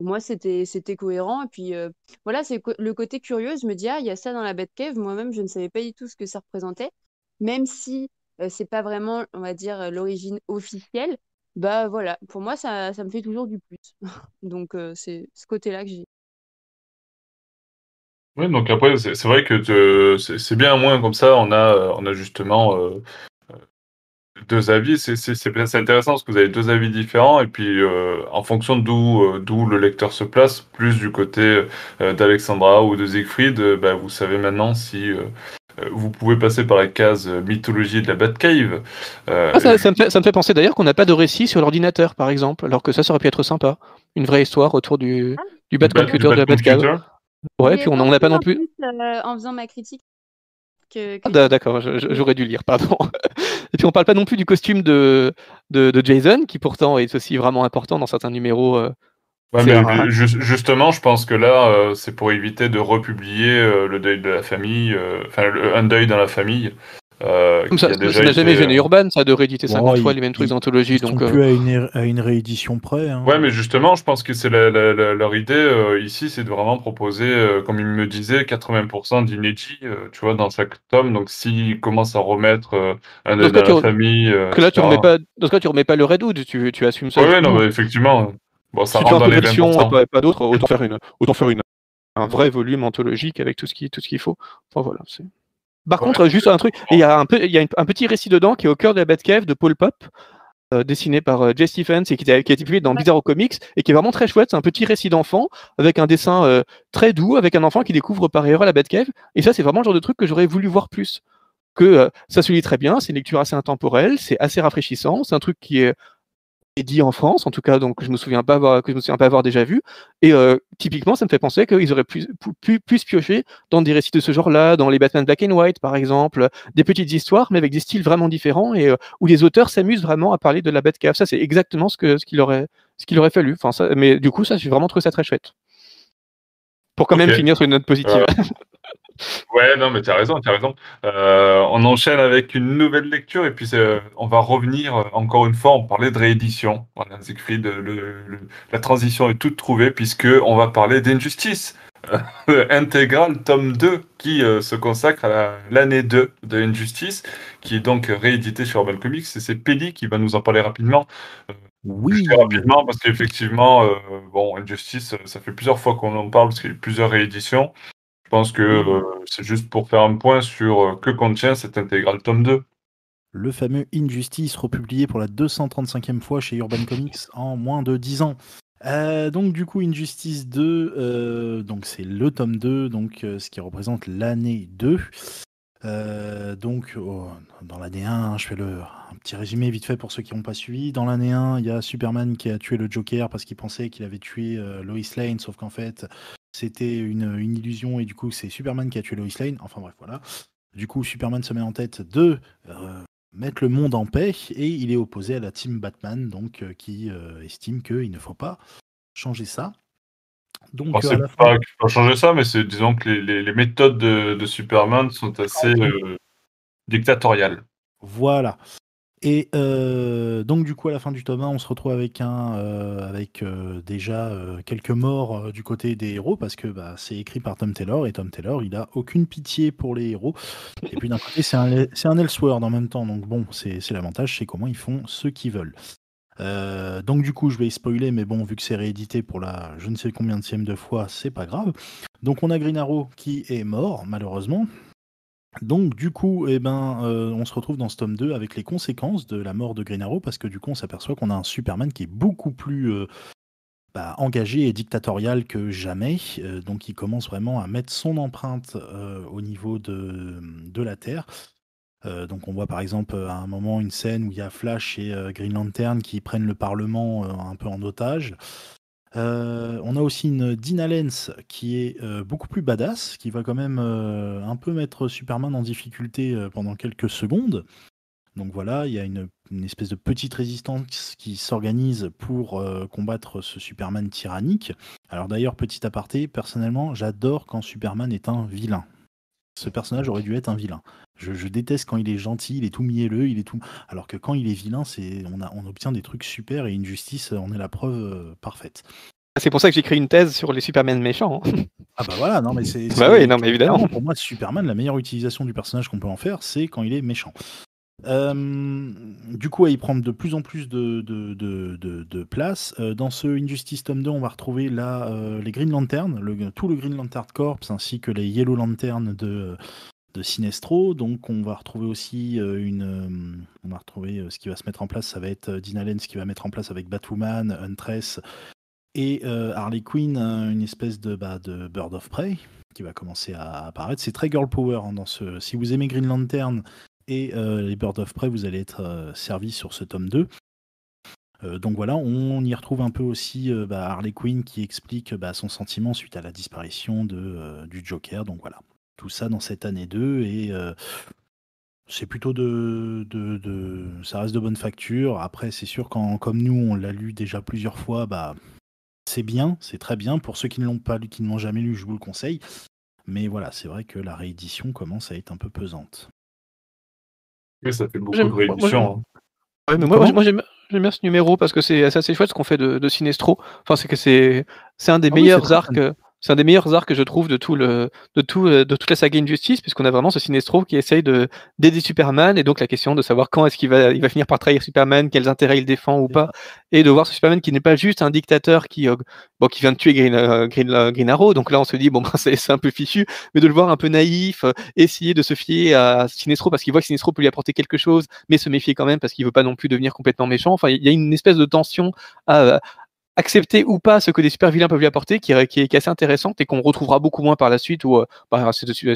Moi, c'était c'était cohérent. Et puis, euh, voilà, c'est le côté curieux. Je me dis, ah, il y a ça dans la Batcave. Moi-même, je ne savais pas du tout ce que ça représentait. Même si euh, c'est pas vraiment, on va dire, euh, l'origine officielle. Bah voilà, pour moi, ça, ça me fait toujours du plus. Donc, euh, c'est ce côté-là que j'ai. Oui, donc après, c'est vrai que c'est bien, moins comme ça, on a, on a justement deux avis. C'est intéressant parce que vous avez deux avis différents et puis euh, en fonction d'où euh, d'où le lecteur se place, plus du côté euh, d'Alexandra ou de Siegfried, euh, bah, vous savez maintenant si vous pouvez passer par la case mythologie de la Batcave. Euh, Ah, ça, ça me fait, ça me fait penser d'ailleurs qu'on n'a pas de récit sur l'ordinateur, par exemple, alors que ça, ça aurait pu être sympa. Une vraie histoire autour du, du du Bat Bat- du Computer de la Batcave. Batcomputer. Ouais, puis on n'en a pas non plus. plus, euh, en faisant ma critique. Que, que Ah, d'a- d'accord, j'aurais dû lire, pardon. Et puis on parle pas non plus du costume de, de, de Jason, qui pourtant est aussi vraiment important dans certains numéros, euh, Ouais, mais justement, je pense que là, euh, c'est pour éviter de republier euh, le deuil de la famille, enfin, un deuil dans la famille. Euh, ça, n'a jamais gêné euh, Urban, ça, de rééditer Bon, 50 fois ils- les mêmes trucs ils- d'anthologie. Donc, sont euh, plus à une, à une réédition près. hein. Ouais, mais justement, je pense que c'est la- la- la- leur idée euh, ici, c'est de vraiment proposer, euh, comme il me disait, 80% d'inédits, euh, tu vois, dans chaque tome. Donc, s'ils commencent à remettre euh, un dans la tu- famille, euh, que là, tu remets pas, dans ce cas, tu remets pas le Redwood, tu, tu assumes ça. Ouais, ouais, non, mais effectivement. Bon, ça si tu rentre dans les version 20%. et pas, pas d'autres, autant faire une, autant faire une, un vrai volume anthologique avec tout ce qui, tout ce qu'il faut. Enfin voilà. c'est- Par Ouais, contre, juste un truc, il y a un peu, il y a une- un petit récit dedans qui est au cœur de la Batcave de Paul Pop. euh, dessiné par euh, Jay Stephens et qui, a, qui a été publié dans Ouais. Bizarro Comics et qui est vraiment très chouette. C'est un petit récit d'enfant avec un dessin euh, très doux, avec un enfant qui découvre par erreur la Batcave. Et ça, c'est vraiment le genre de truc que j'aurais voulu voir plus. Que euh, ça se lit très bien, c'est une lecture assez intemporelle, c'est assez rafraîchissant, c'est un truc qui est est dit en France, en tout cas, donc je me souviens pas avoir, que je me souviens pas avoir déjà vu. Et euh, typiquement, ça me fait penser qu'ils auraient pu, pu, pu, se piocher dans des récits de ce genre-là, dans les Batman Black and White, par exemple, des petites histoires, mais avec des styles vraiment différents et euh, où les auteurs s'amusent vraiment à parler de la Batcave. Ça, c'est exactement ce que ce qu'il aurait, ce qu'il aurait fallu. Enfin, ça, mais du coup, ça, j'ai vraiment trouvé ça très chouette. Pour quand même finir sur une note positive. Ouais, non, mais t'as raison, t'as raison. Euh, on enchaîne avec une nouvelle lecture et puis euh, on va revenir euh, encore une fois. On parlait de réédition. Voilà, Siegfried, le, le- la transition est toute trouvée puisque on va parler d'Injustice intégrale tome 2 qui se consacre à la- l'année 2 de Injustice qui est donc réédité sur Urban Comics et c'est Pelli qui va nous en parler rapidement. Oui, rapidement parce qu'effectivement, euh, bon, Injustice, ça fait plusieurs fois qu'on en parle parce qu'il y a eu plusieurs rééditions. Je pense que euh, c'est juste pour faire un point sur euh, que contient cette intégrale tome 2. le fameux Injustice republié pour la 235e fois chez Urban Comics en moins de 10 ans. Euh, donc du coup Injustice 2, euh, donc c'est le tome 2, donc ce qui représente l'année 2. Euh, donc oh, dans l'année 1, hein, je fais le, un petit résumé vite fait pour ceux qui n'ont pas suivi. Dans l'année 1, il y a Superman qui a tué le Joker parce qu'il pensait qu'il avait tué Lois Lane, sauf qu'en fait c'était une, une illusion et du coup c'est Superman qui a tué Lois Lane. Enfin bref voilà. Du coup Superman se met en tête de euh, mettre le monde en paix et il est opposé à la team Batman donc euh, qui euh, estime qu'il ne faut pas changer ça. Donc Enfin, c'est fin, pas qu'il faut changer ça, mais c'est disons que les, les- les méthodes de, de Superman sont assez euh, dictatoriales. Voilà. Et euh, donc du coup à la fin du tome 1, on se retrouve avec un euh, avec euh, déjà euh, quelques morts du côté des héros parce que bah, c'est écrit par Tom Taylor et Tom Taylor il a aucune pitié pour les héros. Et puis d'un côté c'est un c'est un en même temps donc bon c'est l'avantage c'est comment ils font ce qu'ils veulent. Donc du coup je vais spoiler mais bon vu que c'est réédité pour la je ne sais combien de fois c'est pas grave. Donc on a Green Arrow qui est mort malheureusement. Donc du coup, eh ben, euh, on se retrouve dans ce tome 2 avec les conséquences de la mort de Green Arrow, parce que du coup on s'aperçoit qu'on a un Superman qui est beaucoup plus euh, bah, engagé et dictatorial que jamais. Euh, donc il commence vraiment à mettre son empreinte au niveau de, de la Terre. Donc on voit par exemple à un moment une scène où il y a Flash et Green Lantern qui prennent le Parlement un peu en otage. Euh, on a aussi une Dina Lenz qui est euh, beaucoup plus badass, qui va quand même euh, un peu mettre Superman en difficulté pendant quelques secondes. Donc voilà, il y a une, espèce de petite résistance qui s'organise pour combattre ce Superman tyrannique. Alors d'ailleurs, petit aparté, personnellement, j'adore quand Superman est un vilain. Ce personnage aurait dû être un vilain. Je, je déteste quand il est gentil, il est tout mielleux, il est tout. Alors que quand il est vilain, c'est on, a, on obtient des trucs super et Injustice en est la preuve euh, parfaite. C'est pour ça que j'ai écrit une thèse sur les Superman méchants. hein. Ah bah voilà, non mais c'est. Bah oui, non, mais évidemment. Pour moi, Superman, la meilleure utilisation du personnage qu'on peut en faire, c'est quand il est méchant. Euh, du coup, il prend de plus en plus de, place. Euh, dans ce Injustice tome 2, on va retrouver euh, les Green Lantern, le, tout le Green Lantern Corps, ainsi que les Yellow Lantern de, Sinestro. Donc, on va retrouver aussi une. on va retrouver ce qui va se mettre en place. Ça va être Dean Allen, ce qui va mettre en place avec Batwoman, Huntress et Harley Quinn, une espèce de, bah, de Bird of Prey qui va commencer à apparaître. C'est très girl power hein, dans ce. Si vous aimez Green Lantern et euh, les Bird of Prey, vous allez être euh, servi sur ce tome 2. Euh, donc voilà, on y retrouve un peu aussi euh, bah, Harley Quinn qui explique bah, son sentiment suite à la disparition de, euh, du Joker. Donc voilà, tout ça dans cette année 2 et euh, c'est plutôt de, de, de- ça reste de bonne facture. Après, c'est sûr quand comme nous on l'a lu déjà plusieurs fois, bah c'est bien, c'est très bien. Pour ceux qui ne l'ont pas lu, qui ne l'ont jamais lu, je vous le conseille. Mais voilà, c'est vrai que la réédition commence à être un peu pesante. Oui, ça fait beaucoup de rééditions. Hein. mais moi, moi j'aime bien ce numéro parce que c'est assez chouette ce qu'on fait de, de Sinestro. Enfin, c'est que c'est un des ah meilleurs arcs. C'est un des meilleurs arcs que je trouve de tout le de tout euh, de toute la saga Injustice puisqu'on a vraiment ce Sinestro qui essaye de d'aider Superman et donc la question de savoir quand est-ce qu'il va il va finir par trahir Superman, quels intérêts il défend ou pas et de voir ce Superman qui n'est pas juste un dictateur qui euh, bon qui vient de tuer Green euh, Green, Green Arrow donc là on se dit bon ben c'est un peu fichu mais de le voir un peu naïf, essayer de se fier à Sinestro parce qu'il voit que Sinestro peut lui apporter quelque chose mais se méfier quand même parce qu'il veut pas non plus devenir complètement méchant. Enfin il y a une espèce de tension à accepter ou pas ce que des super vilains peuvent lui apporter, qui, qui, est, assez intéressante et qu'on retrouvera beaucoup moins par la suite où euh, bah,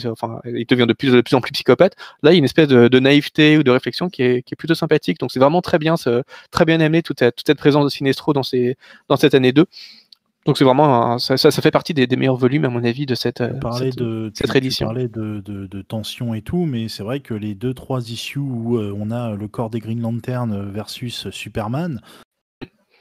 enfin, il devient de plus, de plus en plus psychopathe. Là, il y a une espèce de, naïveté ou de réflexion qui est, qui est plutôt sympathique. Donc c'est vraiment très bien, ce, très bien aimé toute, toute cette présence de Sinestro dans, ces, dans cette année 2. Donc c'est vraiment ça, ça, fait partie des, des, meilleurs volumes à mon avis de cette, cette, de, cette édition. Tu parlais de, de, de, tension et tout, mais c'est vrai que les deux trois issues où euh, on a le corps des Green Lantern versus Superman,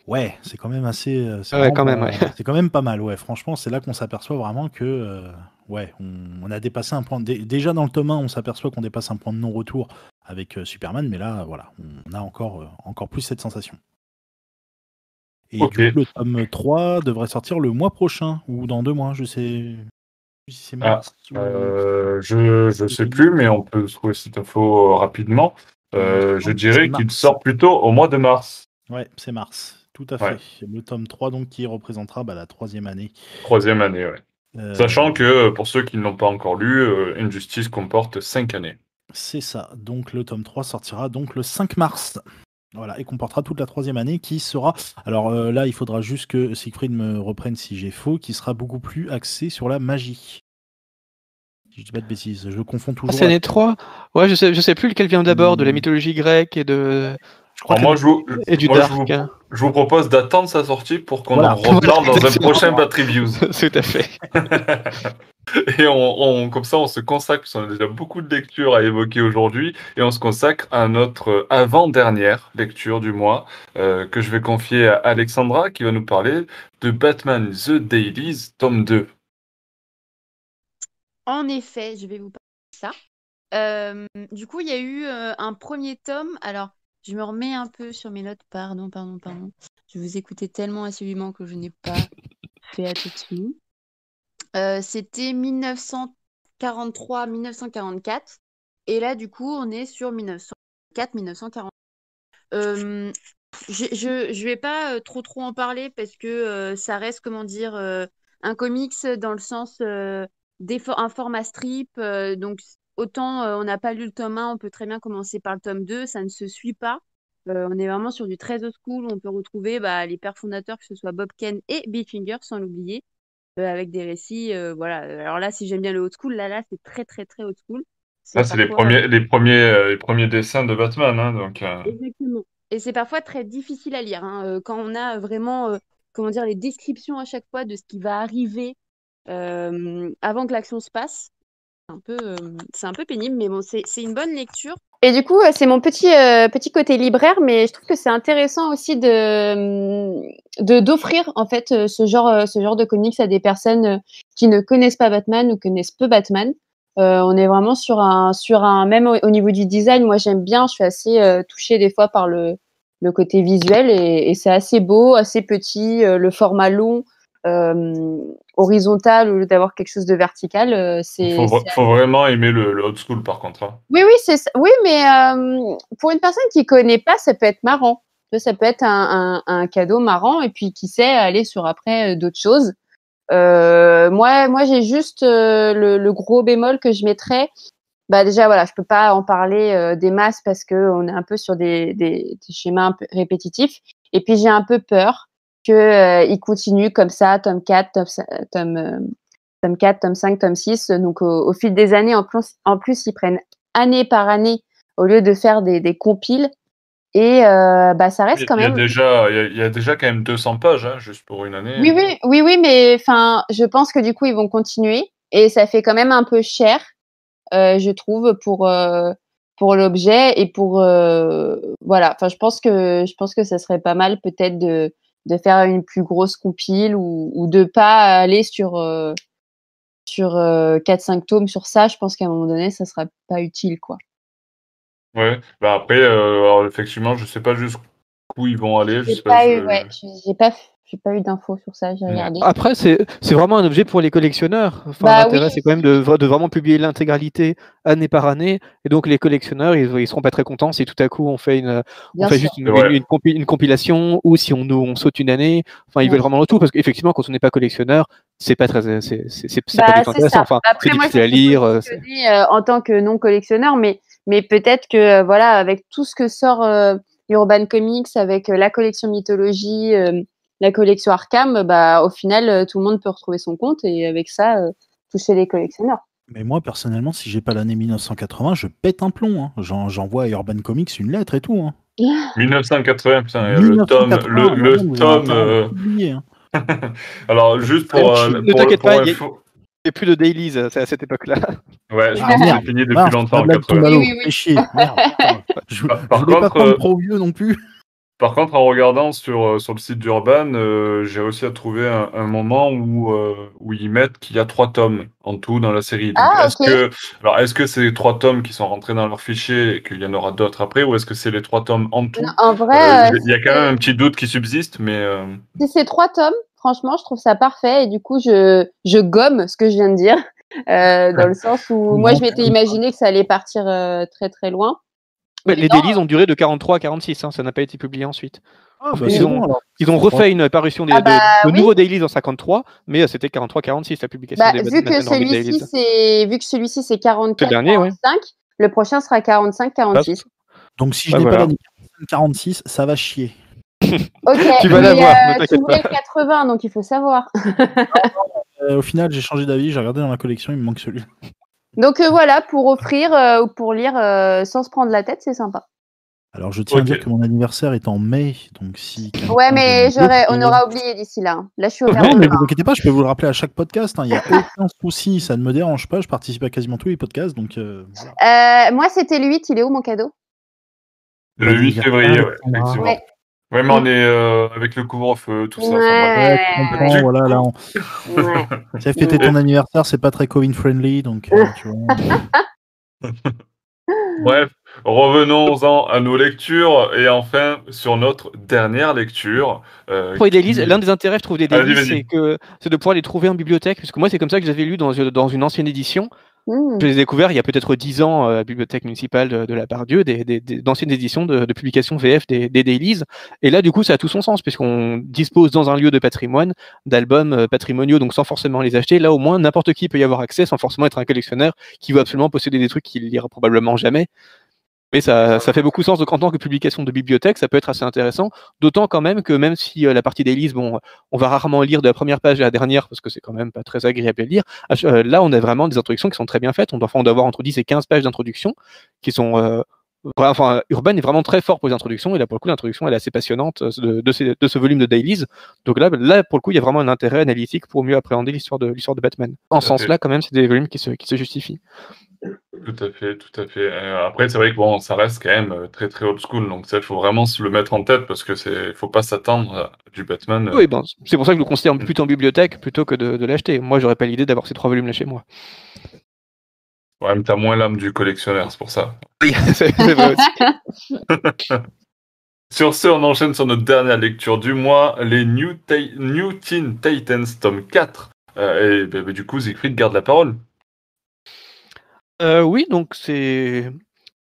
Ouais, c'est quand même assez. Euh, c'est quand même, C'est quand même pas mal, ouais. Franchement, c'est là qu'on s'aperçoit vraiment que, euh, ouais, on, a dépassé un point. Déjà dans le tome 1, on s'aperçoit qu'on dépasse un point de non-retour avec euh, Superman, mais là, voilà, on a encore, encore plus cette sensation. Et du coup, le tome 3 devrait sortir le mois prochain ou dans deux mois, je sais. Si mars, ah, je, je sais plus, mais on peut trouver cette info rapidement. je dirais qu'il sort plutôt au mois de mars. Ouais, c'est mars. Tout à fait. Le tome 3, donc, qui représentera bah, la troisième année. Troisième année, oui. Euh, Sachant que, pour ceux qui ne l'ont pas encore lu, euh, Injustice comporte cinq années. C'est ça. Donc, le tome 3 sortira donc le 5 mars. Voilà, et comportera toute la troisième année qui sera. Alors euh, là, il faudra juste que Siegfried me reprenne si j'ai faux, qui sera beaucoup plus axé sur la magie. Je dis pas de bêtises, je confonds toujours. C'est les trois? Ouais, je sais, je sais plus lequel vient d'abord, de la hmm. mythologie grecque et de moi, je vous, hein. je, vous, propose d'attendre sa sortie pour qu'on en reparle dans un prochain Battery Views. Tout à fait. et on, comme ça, on se consacre, parce qu'on a déjà beaucoup de lectures à évoquer aujourd'hui, et on se consacre à notre avant-dernière lecture du mois, euh, que je vais confier à Alexandra, qui va nous parler de Batman The Dailies, tome 2. En effet, je vais vous parler de ça. Euh, du coup, il y a eu euh, un premier tome. Alors, je me remets un peu sur mes notes. Pardon, pardon, pardon. Je vous écoutais tellement assidûment que je n'ai pas fait attention. Euh, C'était 1943-1944. Et là, du coup, on est sur 1904-1940. Euh, je, je, vais pas euh, trop trop en parler parce que euh, ça reste, comment dire, un comics dans le sens des un format strip. donc, autant euh, on n'a pas lu le tome 1, on peut très bien commencer par le tome 2, ça ne se suit pas. Euh, on est vraiment sur du très old school, on peut retrouver bah, les pères fondateurs, que ce soit Bob Ken et Bill Finger, sans l'oublier, euh, avec des récits. voilà. Alors là, si j'aime bien le old school, là, là, c'est très, très, très old school. Ça, c'est les premiers, les, premiers, les premiers dessins de Batman. Hein, donc, Exactement. Et c'est parfois très difficile à lire. Hein, quand on a vraiment comment dire, les descriptions à chaque fois de ce qui va arriver avant que l'action se passe un peu, euh, c'est un peu pénible, mais bon, c'est une bonne lecture. Et du coup, euh, c'est mon petit, euh, petit côté libraire, mais je trouve que c'est intéressant aussi de d'offrir en fait ce genre, ce genre de comics à des personnes qui ne connaissent pas Batman ou connaissent peu Batman. on est vraiment sur un, sur un même au, niveau du design. Moi, j'aime bien. Je suis assez touchée des fois par le, le côté visuel et, c'est assez beau, assez petit, le format long horizontal au lieu d'avoir quelque chose de vertical. Euh, c'est. Faut, faut vraiment aimer le, le, old school par contre. Hein. Oui, oui, c'est oui, mais euh, pour une personne qui connaît pas, ça peut être marrant. Ça peut être un, un, un cadeau marrant et puis qui sait aller sur après d'autres choses. Euh, moi, moi, j'ai juste le, le, gros bémol que je mettrais. Bah déjà, voilà, je peux pas en parler des masses parce que on est un peu sur des, des, des schémas un peu répétitifs. Et puis j'ai un peu peur qu'il euh, continue comme ça, tome 4, tome, tome, 4, tome 5, tome 6. Donc au, fil des années, en plus, en plus, ils prennent année par année au lieu de faire des, des compiles. Et euh, bah, ça reste quand même. Il y, a déjà, il, y a, déjà quand même 200 pages, hein, juste pour une année. Oui, oui, oui, oui mais enfin, je pense que du coup, ils vont continuer. Et ça fait quand même un peu cher, euh, je trouve, pour, euh, pour l'objet et pour. Euh, voilà, enfin, je pense que je pense que ça serait pas mal peut-être de, de faire une plus grosse compile ou, ou de pas aller sur euh, sur 4-5 tomes sur ça. Je pense qu'à un moment donné, ça sera pas utile, quoi. Ouais, bah après, euh, alors effectivement, je sais pas jusqu'où ils vont aller. Je sais pas, pas, eu, je- ouais, j'ai j'ai pas, j'ai pas eu d'infos sur ça. J'ai Ouais. regardé. Après, c'est c'est vraiment un objet pour les collectionneurs. Enfin, Bah l'intérêt, oui. c'est quand même de, de vraiment publier l'intégralité année par année. Et donc, les collectionneurs, ils, ils seront pas très contents si tout à coup on fait une, on fait juste une, vrai. une- une compi- une compilation ou si on, nous- on saute une année. Enfin, ils Ouais. veulent vraiment le tout parce qu'effectivement, quand on n'est pas collectionneur, c'est pas très, c'est Bah, pas du tout intéressant. Enfin, Après, c'est moi, difficile à lire. euh, euh, en tant que non collectionneur, mais, mais peut-être que euh, voilà, avec tout ce que sort euh, Urban Comics, avec euh, la collection mythologie, euh, la collection Arkham, bah, au final, euh, tout le monde peut retrouver son compte et avec ça, euh, toucher les collectionneurs. Mais moi, personnellement, si j'ai pas l'année 1980, je pète un plomb. hein. J'en- J'envoie à Urban Comics une lettre et tout. hein. 1980, putain, et le tome, 1980, le, tome. euh, hein. Alors juste pour, ne euh, t'inquiète pour pas, il n'y a plus de dailies à cette époque-là. Ouais, je Ah, pense que merde. c'est fini depuis longtemps en blague tombe 80. à l'eau. Oui, oui, oui. Fais chier. Merde, putain. Je, Par- je pas prendre euh, trop vieux non plus. Par contre, en regardant sur, euh, sur le site d'Urban, euh, j'ai réussi à trouver un, un moment où, euh, où ils mettent qu'il y a trois tomes en tout dans la série. Ah, est-ce que, alors, est-ce que c'est les trois tomes qui sont rentrés dans leur fichier et qu'il y en aura d'autres après, ou est-ce que c'est les trois tomes en tout? Non, en vrai, euh, Il y a quand même un petit doute qui subsiste, mais Si c'est trois tomes, franchement, je trouve ça parfait et du coup, je, je gomme ce que je viens de dire, dans le sens où moi, je m'étais imaginé que ça allait partir très très loin. Ouais, les non. dailies ont duré de 43 à 46, hein, ça n'a pas été publié ensuite. Ah, Ils c'est ont- bon, alors. Ils ont refait une parution des, Ah de- bah de, oui. nouveaux dailies en 53, mais euh, c'était 43-46 la publication Bah, des vu que celui-ci c'est vu que celui-ci c'est 44 C'est le dernier, ouais. 45, le prochain sera 45 46. Donc si je n'ai voilà. pas l'année 46, ça va chier. OK. Tu vas mais, l'avoir, euh, ne t'inquiète tu voulais le 80 donc il faut savoir. Euh, au final, j'ai changé d'avis, j'ai regardé dans la collection, il me manque celui. Donc euh, voilà, pour offrir euh, ou pour lire euh, sans se prendre la tête, c'est sympa. Alors je tiens à dire que mon anniversaire est en mai, donc si. Ouais, mais j'aurais on aura oublié d'ici là. hein. Là, je suis au Non, mais vous inquiétez pas, je peux vous le rappeler à chaque podcast, il n'y a aucun souci, ça ne me dérange pas, je participe à quasiment tous les podcasts, donc euh, voilà. Euh, moi, c'était le 8, il est où mon cadeau? Le 8 février, ouais, effectivement. Ouais. Ouais, mais on est euh, avec le couvre-feu, tout ça. enfin, bref. Ouais. Ouais, je comprends, Du voilà, là, on... Ouais. tu sais, fêter ton anniversaire, c'est pas très Covid-friendly, donc euh, tu vois. Bref, revenons-en à nos lectures et enfin sur notre dernière lecture. euh, Pour les dailies, qui- l'un des intérêts, je trouve, des vas-y. c'est que c'est de pouvoir les trouver en bibliothèque, puisque moi, c'est comme ça que je les avais lus dans, dans une ancienne édition. Mmh. Je les ai découverts il y a peut-être 10 ans euh, à la bibliothèque municipale de, de la Pardieu, des, des, des- d'anciennes éditions de, de publications VF des, des dailies. Et là, du coup, ça a tout son sens, puisqu'on dispose dans un lieu de patrimoine d'albums euh, patrimoniaux, donc sans forcément les acheter. Là, au moins, n'importe qui peut y avoir accès sans forcément être un collectionneur qui veut absolument posséder des trucs qu'il lira probablement jamais. Mais ça, ça fait beaucoup sens. Donc, en tant que publication de bibliothèque, ça peut être assez intéressant. D'autant quand même que même si euh, la partie dailies, bon, on va rarement lire de la première page à la dernière parce que c'est quand même pas très agréable à lire. Euh, là, on a vraiment des introductions qui sont très bien faites. On doit, enfin, on doit avoir entre 10 et 15 pages d'introduction qui sont. euh, enfin, Urban est vraiment très fort pour les introductions et là, pour le coup, l'introduction elle est assez passionnante de, de, ces- de ce volume de dailies. Donc là, là, pour le coup, il y a vraiment un intérêt analytique pour mieux appréhender l'histoire de l'histoire de Batman. En ce sens-là, quand même, c'est des volumes qui se, qui se justifient. Tout à fait, tout à fait. Euh, après, c'est vrai que bon, ça reste quand même euh, très très old school, donc ça, il faut vraiment se le mettre en tête parce que c'est, faut pas s'attendre à du Batman. euh, Oui, ben, c'est pour ça que je le considère plutôt en bibliothèque plutôt que de, de l'acheter. Moi, j'aurais pas l'idée d'avoir ces trois volumes là chez moi. Ouais, mais t'as moins l'âme du collectionneur, c'est pour ça. Oui, c'est c'est vrai aussi. Sur ce, on enchaîne sur notre dernière lecture du mois, les New, Ti- New Teen Titans, tome 4. Euh, et bah, bah, du coup, Siegfried garde la parole. Euh, oui, donc c'est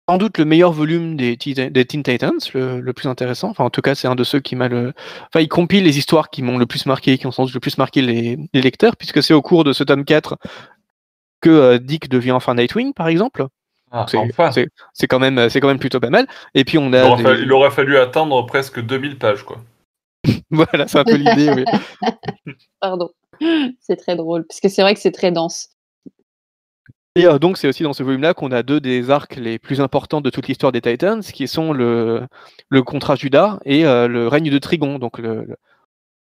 sans doute le meilleur volume des, Teen- des Teen Titans, le, le plus intéressant. Enfin, en tout cas, c'est un de ceux qui m'a le. Enfin, il compile les histoires qui m'ont le plus marqué, qui ont sans doute le plus marqué les, les lecteurs, puisque c'est au cours de ce tome 4 que euh, Dick devient enfin Nightwing, par exemple. Ah, C'est enfin. quand même c'est quand même plutôt pas mal. Et puis on Il a aura, des- fallu, il aura fallu attendre presque 2000 pages, quoi. voilà, c'est un peu l'idée. oui. Pardon. C'est très drôle parce que c'est vrai que c'est très dense. Et euh, donc, c'est aussi dans ce volume-là qu'on a deux des arcs les plus importants de toute l'histoire des Titans, qui sont le, le contrat Judas et euh, le règne de Trigon. Donc, le, le-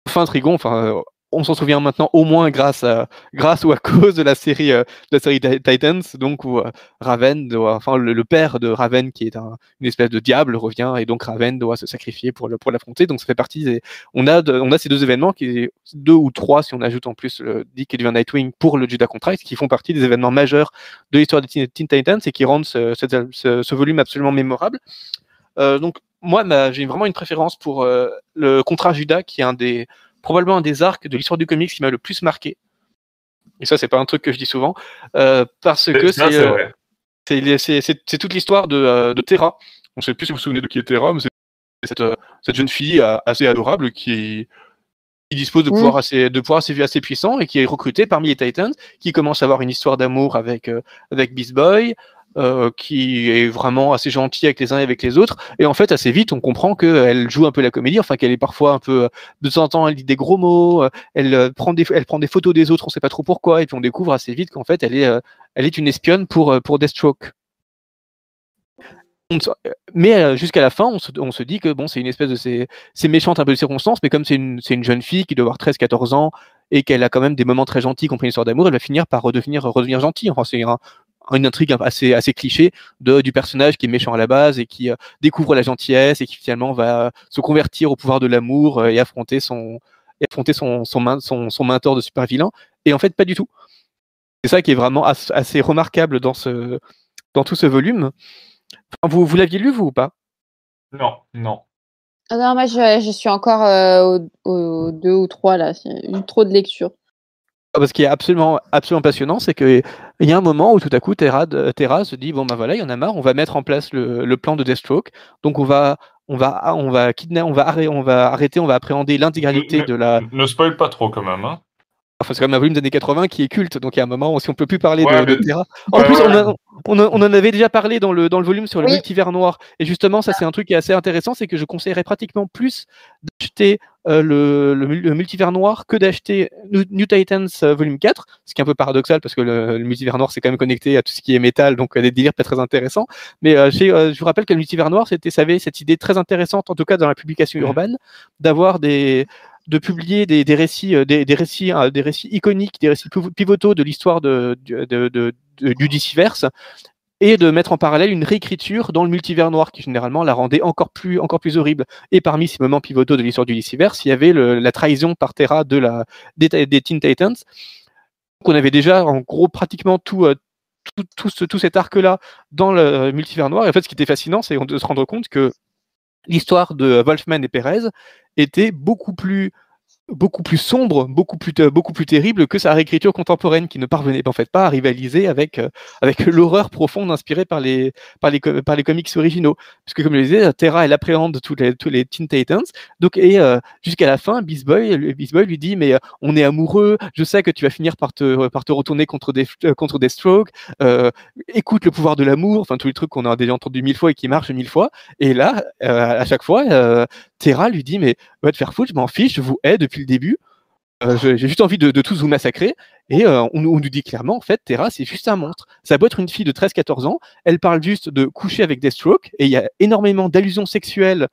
fin Trigon, enfin, euh, on s'en souvient maintenant au moins grâce à, grâce ou à cause de la série, euh, de la série Titans, donc où euh, Raven, doit, enfin le, père de Raven qui est un, une espèce de diable revient et donc Raven doit se sacrifier pour le, pour l'affronter. Donc ça fait partie des, on a, on a ces deux événements qui, deux ou trois si on ajoute en plus le Dick et du Nightwing pour le Judah Contract, qui font partie des événements majeurs de l'histoire des Teen, Titans et qui rendent ce, ce, volume absolument mémorable. Euh, donc moi, j'ai vraiment une préférence pour le contrat Judas, qui est un des probablement un des arcs de l'histoire du comics qui m'a le plus marqué. Et ça, c'est pas un truc que je dis souvent, euh, parce que euh, c'est c'est toute l'histoire de, euh, de, Terra. On sait plus si vous vous souvenez de qui est Terra, mais c'est cette, cette, jeune fille assez adorable qui, qui dispose de pouvoirs assez de pouvoirs assez, assez puissants et qui est recrutée parmi les Titans, qui commence à avoir une histoire d'amour avec avec Beast Boy, euh, qui est vraiment assez gentille avec les uns et avec les autres. Et en fait, assez vite, on comprend qu'elle joue un peu la comédie, enfin qu'elle est parfois un peu de temps en temps, elle dit des gros mots, euh, elle euh, prend des, elle prend des photos des autres, on sait pas trop pourquoi, et puis on découvre assez vite qu'en fait, elle est, elle est une espionne pour pour Deathstroke. Mais jusqu'à la fin, on se, on se, dit que bon, c'est une espèce de c'est méchante un peu de circonstance, mais comme c'est une, une jeune fille qui doit avoir 13-14 ans et qu'elle a quand même des moments très gentils, compris une histoire d'amour, elle va finir par redevenir, redevenir gentille. Enfin, c'est un, une intrigue assez assez cliché de du personnage qui est méchant à la base et qui euh, découvre la gentillesse et qui finalement va se convertir au pouvoir de l'amour euh, et affronter son et affronter son son, son, son mentor de super vilain. Et en fait pas du tout. C'est ça qui est vraiment assez remarquable dans ce dans tout ce volume. Vous vous l'aviez lu vous ou pas? Non non. Ah non moi je, je suis encore euh, au, au, deux ou trois là. J'ai eu trop de lecture ah, ce qui est absolument, absolument passionnant, c'est qu'il y a un moment où tout à coup Terra, Terra se dit bon ben voilà, il y en a marre, on va mettre en place le, le plan de Deathstroke. Donc on va, on va, on va kidnapper, on va, arrêter, on va arrêter, on va appréhender l'intégralité de la. Ne spoil pas trop quand même. Hein. Enfin, c'est quand même un volume des années 80 qui est culte, donc il y a un moment où si on peut plus parler de, Terra. En plus, on, on, on, en avait déjà parlé dans le, dans le volume sur le multivers noir. Et justement, ça c'est un truc qui est assez intéressant, c'est que je conseillerais pratiquement plus d'acheter euh, le, le, multivers noir que d'acheter New, Titans euh, volume 4, ce qui est un peu paradoxal parce que le, multivers noir c'est quand même connecté à tout ce qui est métal, donc euh, des délires pas très intéressants. Mais je vous rappelle que le multivers noir, c'était, ça avait cette idée très intéressante, en tout cas dans la publication mmh. urbaine, d'avoir des, de publier des, des récits, euh, des, des récits, euh, des récits iconiques, des récits pivotaux de l'histoire de, de, de, du et de mettre en parallèle une réécriture dans le multivers noir qui généralement la rendait encore plus, encore plus horrible. Et parmi ces moments pivotaux de l'histoire du Dissiverse, il y avait la trahison par Terra de la, des, des Teen Titans. qu'on avait déjà en gros pratiquement tout, euh, tout, tout, ce, tout cet arc-là dans le multivers noir. Et en fait, ce qui était fascinant, c'est de se rendre compte que l'histoire de Wolfman et Perez était beaucoup plus beaucoup plus sombre, beaucoup plus, beaucoup plus terrible que sa réécriture contemporaine qui ne parvenait en fait pas à rivaliser avec, euh, avec l'horreur profonde inspirée par les, par, les, par les comics originaux. Puisque comme je le disais, Terra, elle appréhende tous les, tous les Teen Titans. Donc, et euh, jusqu'à la fin, Beast Boy, Beast Boy lui dit, mais euh, on est amoureux, je sais que tu vas finir par te, par te retourner contre des, contre des strokes, écoute le pouvoir de l'amour, enfin tous les trucs qu'on a déjà entendu mille fois et qui marchent mille fois. Et là, à chaque fois, Terra lui dit, mais va te faire foutre, je m'en fiche, je vous hais depuis le début. Euh, j'ai juste envie de, tous vous massacrer. Et euh, on, nous dit clairement, en fait, Terra, c'est juste un monstre. Ça doit être une fille de 13-14 ans. Elle parle juste de coucher avec Deathstroke. Et il y a énormément d'allusions sexuelles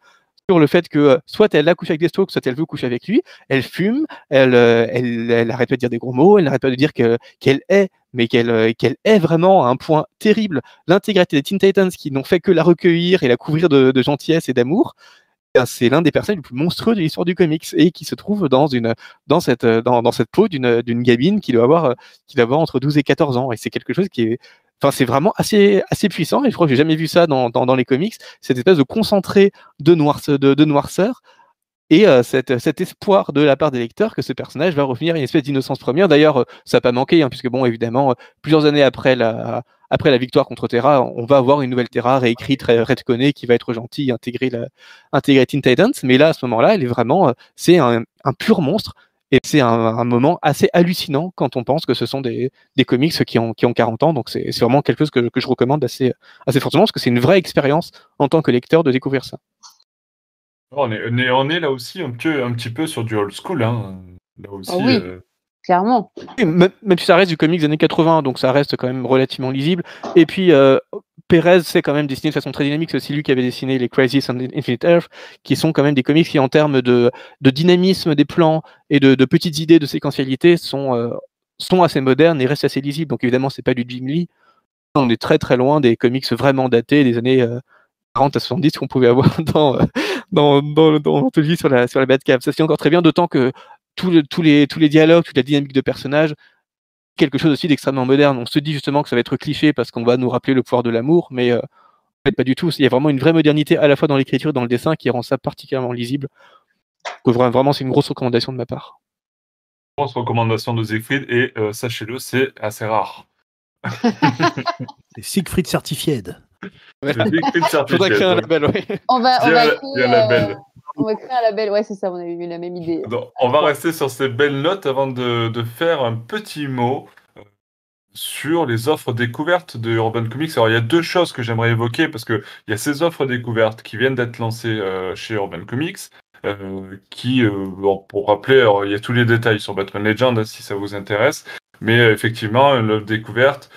sur le fait que euh, soit elle a couché avec Deathstroke, soit elle veut coucher avec lui. Elle fume, elle, elle, elle arrête pas de dire des gros mots, elle n'arrête pas de dire qu'elle est, mais qu'elle est vraiment à un point terrible. L'intégrité des Teen Titans qui n'ont fait que la recueillir et la couvrir de gentillesse et d'amour c'est l'un des personnages les plus monstrueux de l'histoire du comics et qui se trouve dans dans cette peau d'une d'une gamine qui doit avoir qui doit avoir entre 12 et 14 ans et c'est quelque chose qui est Enfin, c'est vraiment assez, assez puissant et je crois que j'ai jamais vu ça dans, les comics. Cette espèce de concentré de, noirceur, et euh, cet, cet, espoir de la part des lecteurs que ce personnage va revenir à une espèce d'innocence première. D'ailleurs, ça n'a pas manqué, hein, puisque bon, évidemment, plusieurs années après la, après la victoire contre Terra, on va avoir une nouvelle Terra réécrite, redconnée, qui va être gentille, intégrer, la, intégrer Teen Titans. Mais là, à ce moment-là, elle est vraiment, euh, c'est un, un, pur monstre. Et c'est un, un, moment assez hallucinant quand on pense que ce sont des, des comics qui ont, qui ont 40 ans. Donc c'est vraiment quelque chose que, que je recommande assez, assez fortement parce que c'est une vraie expérience en tant que lecteur de découvrir ça. On est, on est, là aussi un petit, un petit peu sur du old school. Hein. Là aussi, ah oui. Euh, Même, si ça reste du comics des années 80, donc ça reste quand même relativement lisible. Et puis, euh, Perez c'est quand même dessiné de façon très dynamique. C'est aussi lui qui avait dessiné les Crisis on Infinite Earth, qui sont quand même des comics qui, en termes de, dynamisme des plans et de, petites idées de séquentialité, sont, euh, assez modernes et restent assez lisibles. Donc évidemment, c'est pas du Jim Lee. On est très très loin des comics vraiment datés des années 40 à 70 qu'on pouvait avoir dans, dans, dans, dans, sur la, sur la Batcave. Ça se encore très bien, d'autant que tous les, tous les dialogues, toute la dynamique de personnages quelque chose aussi d'extrêmement moderne. On se dit justement que ça va être cliché parce qu'on va nous rappeler le pouvoir de l'amour, mais euh, en fait, pas du tout. Il y a vraiment une vraie modernité à la fois dans l'écriture et dans le dessin qui rend ça particulièrement lisible. vraiment, c'est une grosse recommandation de ma part. Grosse recommandation de Siegfried, et euh, sachez-le, c'est assez rare. c'est Siegfried Certified. Siegfried Certified. créer un label, oui. On va, on va créer, un label. On va créer rester sur ces belles notes avant de, faire un petit mot euh, sur les offres découvertes de Urban Comics. Alors, il y a deux choses que j'aimerais évoquer parce qu'il y a ces offres découvertes qui viennent d'être lancées euh, chez Urban Comics. Euh, qui, pour rappeler, il y a tous les détails sur Batman Legend si ça vous intéresse, mais effectivement, l'offre découverte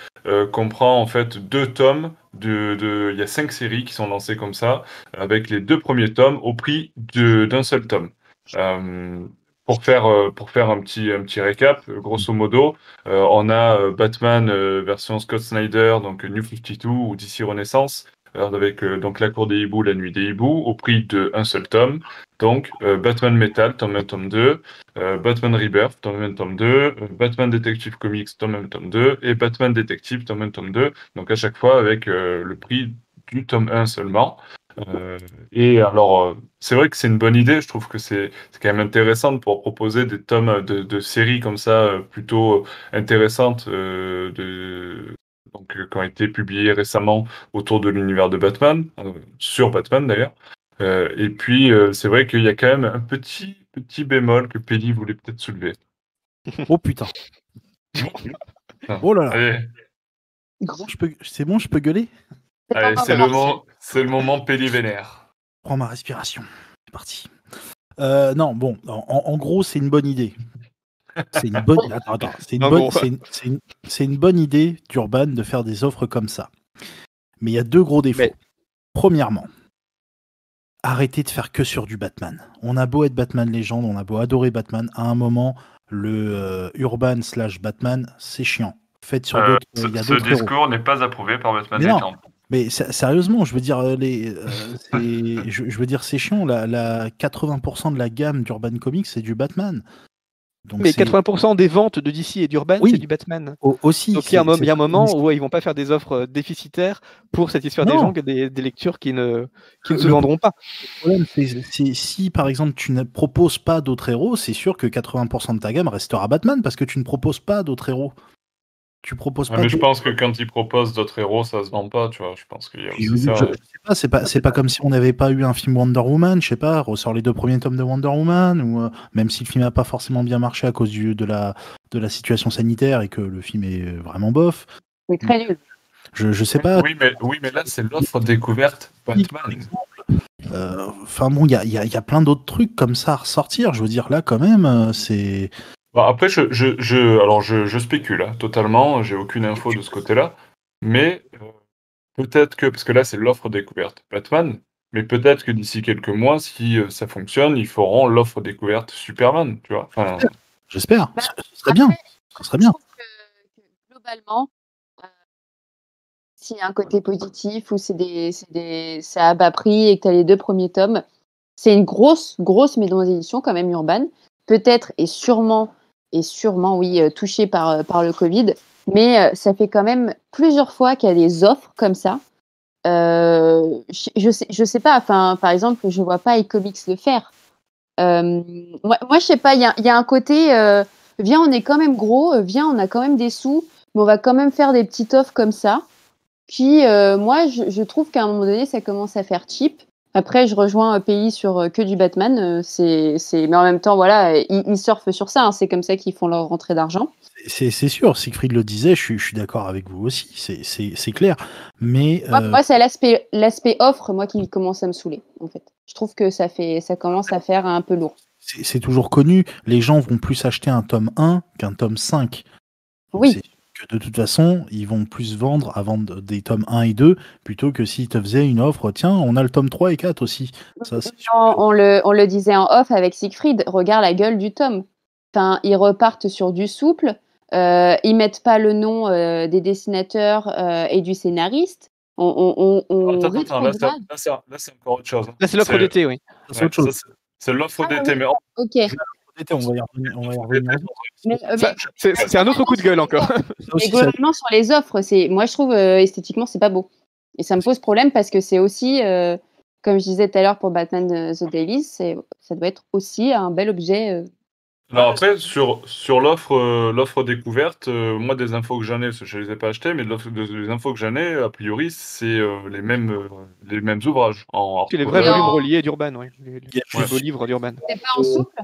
comprend en fait deux tomes de, il y a cinq séries qui sont lancées comme ça, avec les deux premiers tomes au prix d'un seul tome. Euh, pour faire, euh, pour faire un petit, un petit récap, grosso modo, euh, on a Batman version Scott Snyder, donc New 52 ou DC Renaissance, avec donc La Cour des Hiboux, La Nuit des Hiboux, au prix d'un seul tome. Donc, Batman Metal, tome 1, tome 2, Batman Rebirth, tome 1, tome 2, Batman Detective Comics, tome 1, tome 2, et Batman Detective, tome 1, tome 2. Donc, à chaque fois avec le prix du tome 1 seulement. et alors, c'est vrai que c'est une bonne idée. Je trouve que c'est quand même intéressant pour proposer des tomes de, de séries comme ça, plutôt intéressantes, de, donc, qui ont été publiés récemment autour de l'univers de Batman, euh, sur Batman d'ailleurs. Euh, et puis, euh, c'est vrai qu'il y a quand même un petit, petit bémol que Pelli voulait peut-être soulever. Oh putain. oh là là. C'est bon, je peux gueuler? C'est le, moment, le moment Pelli vénère. Prends ma respiration. C'est parti. non, bon, en gros, c'est une bonne idée. C'est une bonne. C'est une, bonne... une... bonne idée d'Urban de faire des offres comme ça. Mais il y a deux gros défauts. Premièrement, arrêtez de faire que sur du Batman. On a beau être Batman légende, on a beau adorer Batman, à un moment, le euh, Urban slash Batman, c'est chiant. Faites sur euh, d'autres. ce, ce discours n'est pas approuvé par Batman légende. Mais sérieusement, je veux dire, euh, les, je, veux dire, c'est chiant. La, la 80% de la gamme d'Urban Comics, c'est du Batman mais 80% des ventes de DC et d'Urban, c'est du Batman. aussi. Donc il y, a un, moment où ils vont pas faire des offres euh, déficitaires pour satisfaire des gens, des, des lectures qui ne, qui ne se vendront pas. Le problème, c'est si par exemple tu ne proposes pas d'autres héros, c'est sûr que 80% de ta gamme restera Batman parce que tu ne proposes pas d'autres héros tu proposes pas. mais je pense que quand ils proposent d'autres héros, ça se vend pas, tu vois. Je pense qu'il y a aussi ça. c'est pas, c'est pas comme si on n'avait pas eu un film Wonder Woman, je sais pas, ressort les deux premiers tomes de Wonder Woman, ou euh, même si le film n'a pas forcément bien marché à cause du, de, la, de la situation sanitaire et que le film est vraiment bof. Oui, très nul. Je, je sais pas. Oui, mais, oui, mais là, c'est l'offre découverte Batman. Euh, enfin bon, il y a, y a, plein d'autres trucs comme ça à ressortir. Je veux dire, là, quand même, euh, c'est après, je, je, je, alors je, je spécule hein, totalement, j'ai aucune info de ce côté-là, mais euh, peut-être que, parce que là c'est l'offre découverte Batman, mais peut-être que d'ici quelques mois, si euh, ça fonctionne, ils feront l'offre découverte Superman, tu vois. Enfin, J'espère, bah, ce serait bien. Ce serait bien. globalement, euh, s'il y a un côté positif ou c'est des, des, à bas prix et que tu as les deux premiers tomes, c'est une grosse, grosse maison d'édition quand même urbaine. Peut-être et sûrement est sûrement, oui, euh, touché par, euh, par le Covid. Mais euh, ça fait quand même plusieurs fois qu'il y a des offres comme ça. je, je sais pas, enfin, par exemple, je vois pas iComics le faire. moi, moi, je sais pas, il y a, un côté, viens, on est quand même gros, viens, on a quand même des sous, mais on va quand même faire des petites offres comme ça. Qui, moi, je, je trouve qu'à un moment donné, ça commence à faire cheap. Après, je rejoins un pays sur euh, que du Batman. Euh, c'est. Mais en même temps, voilà, ils, surfent sur ça. Hein. C'est comme ça qu'ils font leur rentrée d'argent. C'est, sûr, Siegfried le disait, je suis, je suis d'accord avec vous aussi, c'est, clair. Mais moi, euh, moi, c'est l'aspect, l'aspect offre, moi, qui commence à me saouler, en fait. Je trouve que ça, fait, ça commence à faire un peu lourd. C'est, toujours connu, les gens vont plus acheter un tome 1 qu'un tome 5. oui. Que de toute façon, ils vont plus vendre à vendre des tomes 1 et 2 plutôt que s'ils te faisaient une offre. Tiens, on a le tome 3 et 4 aussi. Ça. On, on le, on le disait en off avec Siegfried, regarde la gueule du tome. Enfin, ils repartent sur du souple. Euh, ils mettent pas le nom euh, des dessinateurs euh, et du scénariste. On, on, on, on Attends, attends, là, c'est- encore autre chose. hein. Là, c'est l'offre d'été, oui. C'est l'offre Ah, d'été, mais Ok. On va y revenir. Euh, C'est un autre coup de gueule encore. Mais globalement, sur les offres, c'est, moi, je trouve euh, esthétiquement, c'est pas beau. Et ça me pose problème parce que c'est aussi, euh, comme je disais tout à l'heure pour Batman The c'est, ça doit être aussi un bel objet. euh. Non, après, sur, sur l'offre euh, l'offre découverte, euh, moi, des infos que j'en ai, je ne les ai pas achetées, mais de l'offre- de- des infos que j'en ai, a priori, c'est euh, les, mêmes, euh, les mêmes ouvrages. En, C'est les vrais volumes reliés d'Urban, oui. Les, beaux livres d'Urban. C'est pas en souple?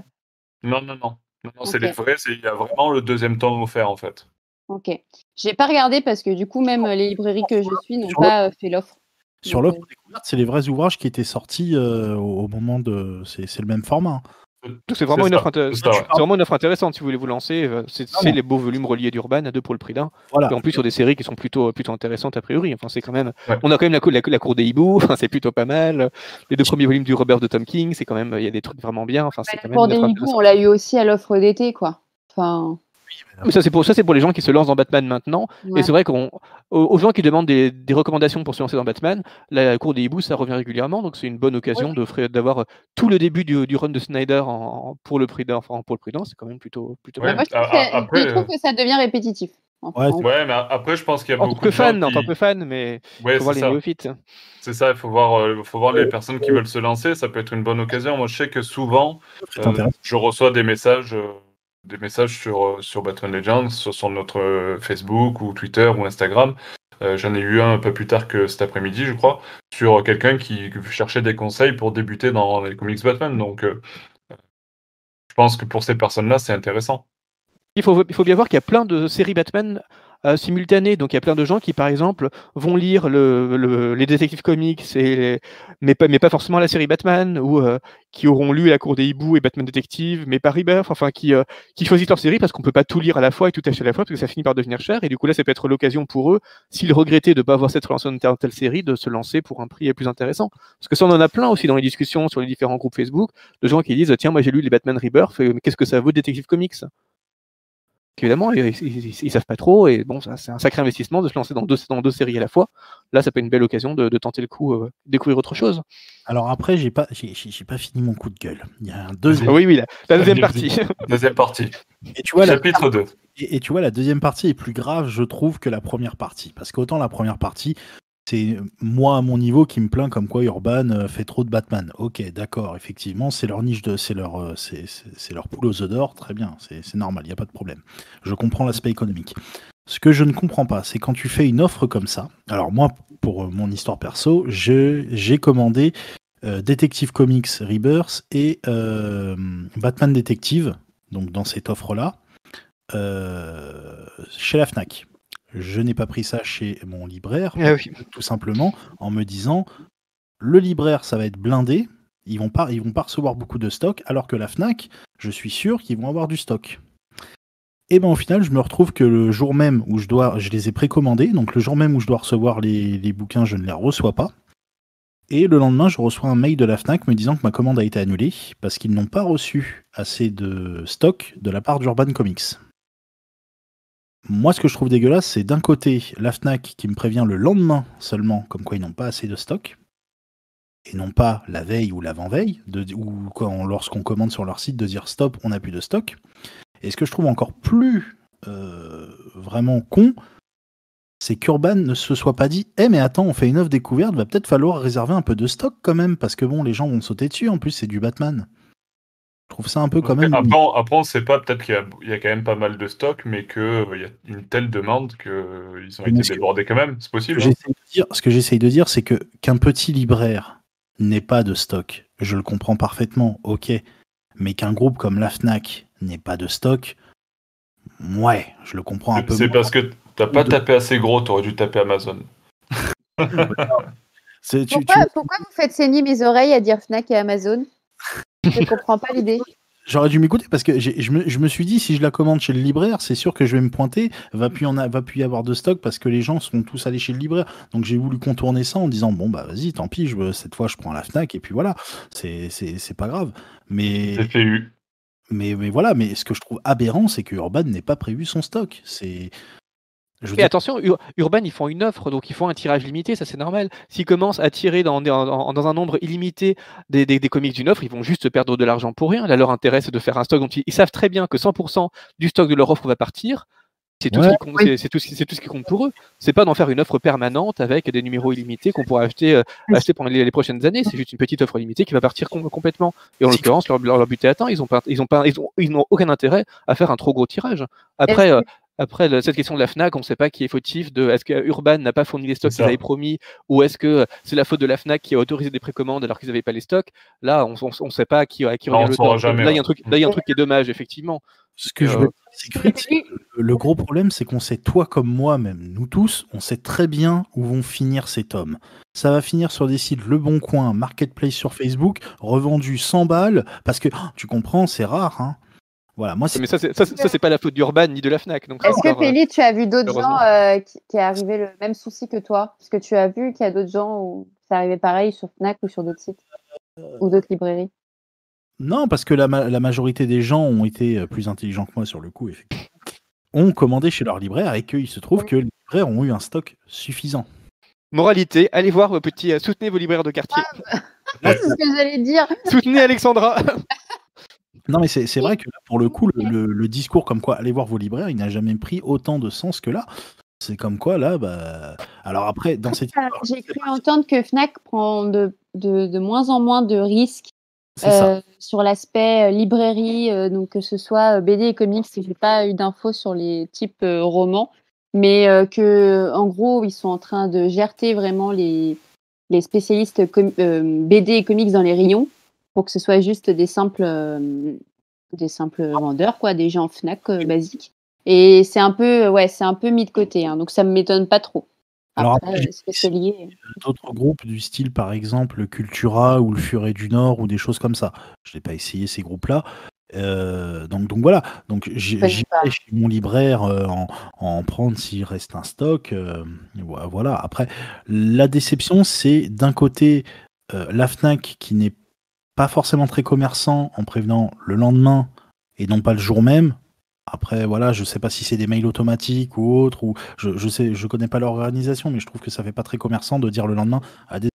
Non, non, non. non, non, c'est les vrais, c'est- il y a vraiment le deuxième tome offert, en fait. Ok. J'ai pas regardé parce que du coup, même euh, les librairies que je suis n'ont pas euh, fait l'offre. Sur l'offre découverte, c'est les vrais ouvrages qui étaient sortis euh, au au moment de. C'est c'est le même format. Donc c'est vraiment, une offre inté- c'est ça, ouais. c'est vraiment une offre intéressante si vous voulez vous lancer. euh, C'est Ah les beaux volumes reliés d'Urban à deux pour le prix d'un. Voilà. Et en plus sur des séries qui sont plutôt, plutôt intéressantes a priori. Enfin, c'est quand même. Ouais. On a quand même la, cou- la, la cour des hiboux, enfin, c'est plutôt pas mal. Les deux premiers volumes du Robert de Tom King, c'est quand même. Il y a des trucs vraiment bien. Enfin, c'est quand même pour une des hiboux, on l'a eu aussi à l'offre d'été, quoi. Enfin, Mais ça, c'est pour, ça, c'est pour les gens qui se lancent dans Batman maintenant. ouais. Et c'est vrai qu'on, aux, aux gens qui demandent des, des recommandations pour se lancer dans Batman, la cour des hiboux, ça revient régulièrement, donc c'est une bonne occasion d'offrir- d'avoir euh, tout le début du, du run de Snyder en, pour le prix d'un, enfin, pour le prix d'un, c'est quand même plutôt, plutôt Ouais, moi, je trouve, que, a- après, je trouve que ça devient répétitif. Enfin, Ouais, en- Ouais, mais après, je pense qu'il y a En beaucoup tant que de gens fan, en tant que fan, mais Ouais, faut voir c'est les ça. néophytes. C'est ça, il faut voir, euh, faut voir les personnes qui veulent se lancer. Ça peut être une bonne occasion. Moi, je sais que souvent, euh, je reçois des messages, euh, des messages sur, euh, sur Batman Legends, sur, notre euh, Facebook ou Twitter ou Instagram. Euh, J'en ai eu un un peu plus tard que cet après-midi, je crois, sur quelqu'un qui cherchait des conseils pour débuter dans les comics Batman. Donc, je pense que pour ces personnes-là, c'est intéressant. Il faut, il faut bien voir qu'il y a plein de séries Batman euh, simultanées. Donc il y a plein de gens qui, par exemple, vont lire le, le- les détectives comics, et les- mais, pas, mais pas forcément la série Batman, ou euh, qui auront lu La Cour des Hiboux et Batman Détective, mais pas Rebirth, enfin qui, euh, qui choisissent leur série parce qu'on peut pas tout lire à la fois et tout acheter à la fois, parce que ça finit par devenir cher. Et du coup là, ça peut être l'occasion pour eux, s'ils regrettaient de ne pas avoir cette relation dans telle, telle série, de se lancer pour un prix plus intéressant. Parce que ça, on en a plein aussi dans les discussions sur les différents groupes Facebook, de gens qui disent Tiens, moi j'ai lu les Batman Rebirth, euh, mais qu'est-ce que ça vaut Détective Comics? Évidemment, ils, ils, ils- savent pas trop, et bon, c'est un sacré investissement de se lancer dans deux, dans deux séries à la fois. Là, ça peut être une belle occasion de, de tenter le coup, euh, découvrir autre chose. Alors après, j'ai pas, j'ai pas fini mon coup de gueule. Il y a un deuxième. Ah oui, oui, la, la deuxième partie. Deuxième partie. Et tu vois, la, Chapitre 2. et, et tu vois, la deuxième partie est plus grave, je trouve, que la première partie. Parce qu'autant la première partie, c'est moi à mon niveau qui me plaint comme quoi Urban euh, fait trop de Batman. Ok, d'accord, effectivement, c'est leur niche de, c'est leur, euh, c'est leur poule aux œufs d'or, très bien, c'est normal, il n'y a pas de problème. Je comprends l'aspect économique. Ce que je ne comprends pas, c'est quand tu fais une offre comme ça. Alors moi, pour euh, mon histoire perso, j'ai commandé Detective Comics Rebirth et Batman Detective, donc dans cette offre-là, chez la FNAC. Je n'ai pas pris ça chez mon libraire, Ah oui. tout simplement en me disant le libraire, ça va être blindé, ils vont pas, ils vont pas recevoir beaucoup de stock, alors que la Fnac, je suis sûr qu'ils vont avoir du stock. Et ben au final, je me retrouve que le jour même où je dois, je les ai précommandés, donc le jour même où je dois recevoir les, les bouquins, je ne les reçois pas. Et le lendemain, je reçois un mail de la Fnac me disant que ma commande a été annulée parce qu'ils n'ont pas reçu assez de stock de la part d'Urban Comics. Moi, ce que je trouve dégueulasse, c'est d'un côté la Fnac qui me prévient le lendemain seulement, comme quoi ils n'ont pas assez de stock, et non pas la veille ou l'avant-veille, ou lorsqu'on commande sur leur site de dire stop, on n'a plus de stock. Et ce que je trouve encore plus euh, vraiment con, c'est qu'Urban ne se soit pas dit Eh, mais attends, on fait une offre découverte, va peut-être falloir réserver un peu de stock quand même, parce que bon, les gens vont sauter dessus, en plus, c'est du Batman. Je trouve ça un peu quand même. Après, on, après, on sait pas, peut-être qu'il y, a- il y a quand même pas mal de stock, mais qu'il y a une telle demande qu'ils ont Mais été débordés quand même. C'est Ce possible. que hein. j'essaye de dire, ce que j'essaye de dire, c'est que qu'un petit libraire n'ait pas de stock, je le comprends parfaitement, ok. Mais qu'un groupe comme la Fnac n'ait pas de stock, ouais, je le comprends un peu. C'est parce que t'as pas de- tapé assez gros, t'aurais dû taper Amazon. Tu- Pourquoi, tu- pourquoi vous faites saigner mes oreilles à dire Fnac et Amazon? Je comprends pas l'idée. J'aurais dû m'écouter parce que je me, je me suis dit si je la commande chez le libraire, c'est sûr que je vais me pointer, va plus en a- va plus y avoir de stock parce que les gens seront tous allés chez le libraire. Donc j'ai voulu contourner ça en disant bon bah vas-y, tant pis, je, cette fois je prends la Fnac et puis voilà, c'est c'est c'est pas grave. Mais C'est fait eu. mais mais voilà, mais ce que je trouve aberrant, c'est que Urban n'ait pas prévu son stock. C'est je attention, Ur- Urban, ils font une offre, donc ils font un tirage limité, ça c'est normal. S'ils commencent à tirer dans, dans, dans un nombre illimité des, des, des comics d'une offre, ils vont juste perdre de l'argent pour rien. Là, leur intérêt, c'est de faire un stock dont ils, ils savent très bien que 100% du stock de leur offre va partir. C'est tout, ce Ouais. qui compte- c'est- c'est tout, ce qui- c'est tout ce qui compte pour eux. C'est pas d'en faire une offre permanente avec des numéros illimités qu'on pourra acheter, euh, acheter pendant les, les prochaines années. C'est juste une petite offre limitée qui va partir com- complètement. Et en l'occurrence, leur, leur, leur but est atteint. Ils ont pas, ils ont pas, ils ont, ils n'ont aucun intérêt à faire un trop gros tirage. Après, euh, après, le- cette question de la FNAC, on ne sait pas qui est fautif de est-ce que Urban n'a pas fourni les stocks qu'ils avaient promis ou est-ce que c'est la faute de la FNAC qui a autorisé des précommandes alors qu'ils n'avaient pas les stocks? Là, on ne sait pas à qui, à qui Non, revient on le saura tort. jamais, Là, il y a ouais. un truc, là, il y a un truc qui est dommage, effectivement. ce que je Euh, veux dire, c'est que le, gros problème, c'est qu'on sait, toi comme moi, même nous tous, on sait très bien où vont finir ces tomes. Ça va finir sur des sites Le Bon Coin, Marketplace sur Facebook, revendus 100 balles, parce que oh, tu comprends, c'est rare. Hein. Voilà, moi c'est Mais ça, c'est- ça, c'est- ça, c'est pas la faute d'Urban ni de la FNAC. Est-ce que euh, Péli, tu as vu d'autres gens euh, qui, qui est arrivé le même souci que toi? Parce que tu as vu qu'il y a d'autres gens où ça arrivait pareil sur Fnac ou sur d'autres sites? Ou d'autres librairies? Non, parce que la, ma- la majorité des gens ont été euh, plus intelligents que moi sur le coup, effectivement. Ont commandé chez leur libraire et qu'il se trouve que les libraires ont eu un stock suffisant. Moralité, allez voir vos petits, euh, soutenez vos libraires de quartier. Ah, c'est ce que j'allais dire. soutenez Alexandra. Non, mais c'est vrai que là, pour le coup, le, le- le discours comme quoi allez voir vos libraires, il n'a jamais pris autant de sens que là. C'est comme quoi là, bah. Alors après, dans cette J'ai cru entendre que Fnac prend de, de, de moins en moins de risques euh, sur l'aspect euh, librairie, euh, donc que ce soit BD et comics, j'ai pas eu d'infos sur les types euh, romans, mais que en gros ils sont en train de gerter vraiment les, les spécialistes BD et comics dans les rayons pour que ce soit juste des simples euh, des simples vendeurs quoi, des gens Fnac euh, basiques. Et c'est un peu ouais, c'est un peu mis de côté, hein, donc ça me m'étonne pas trop. Alors Après, est-ce lié? D'autres groupes du style, par exemple, le Cultura ou le Furet du Nord ou des choses comme ça. Je n'ai pas essayé ces groupes-là. Euh, donc, donc voilà. Donc j'irai chez mon libraire euh, en, en prendre s'il reste un stock. euh, vo- voilà. Après, la déception, c'est d'un côté la Fnac qui n'est pas forcément très commerçant en prévenant le lendemain et non pas le jour même. Après, voilà, je sais pas si c'est des mails automatiques ou autre, ou je, je sais, je connais pas leur organisation, mais je trouve que ça fait pas très commerçant de dire le lendemain, ah, dés-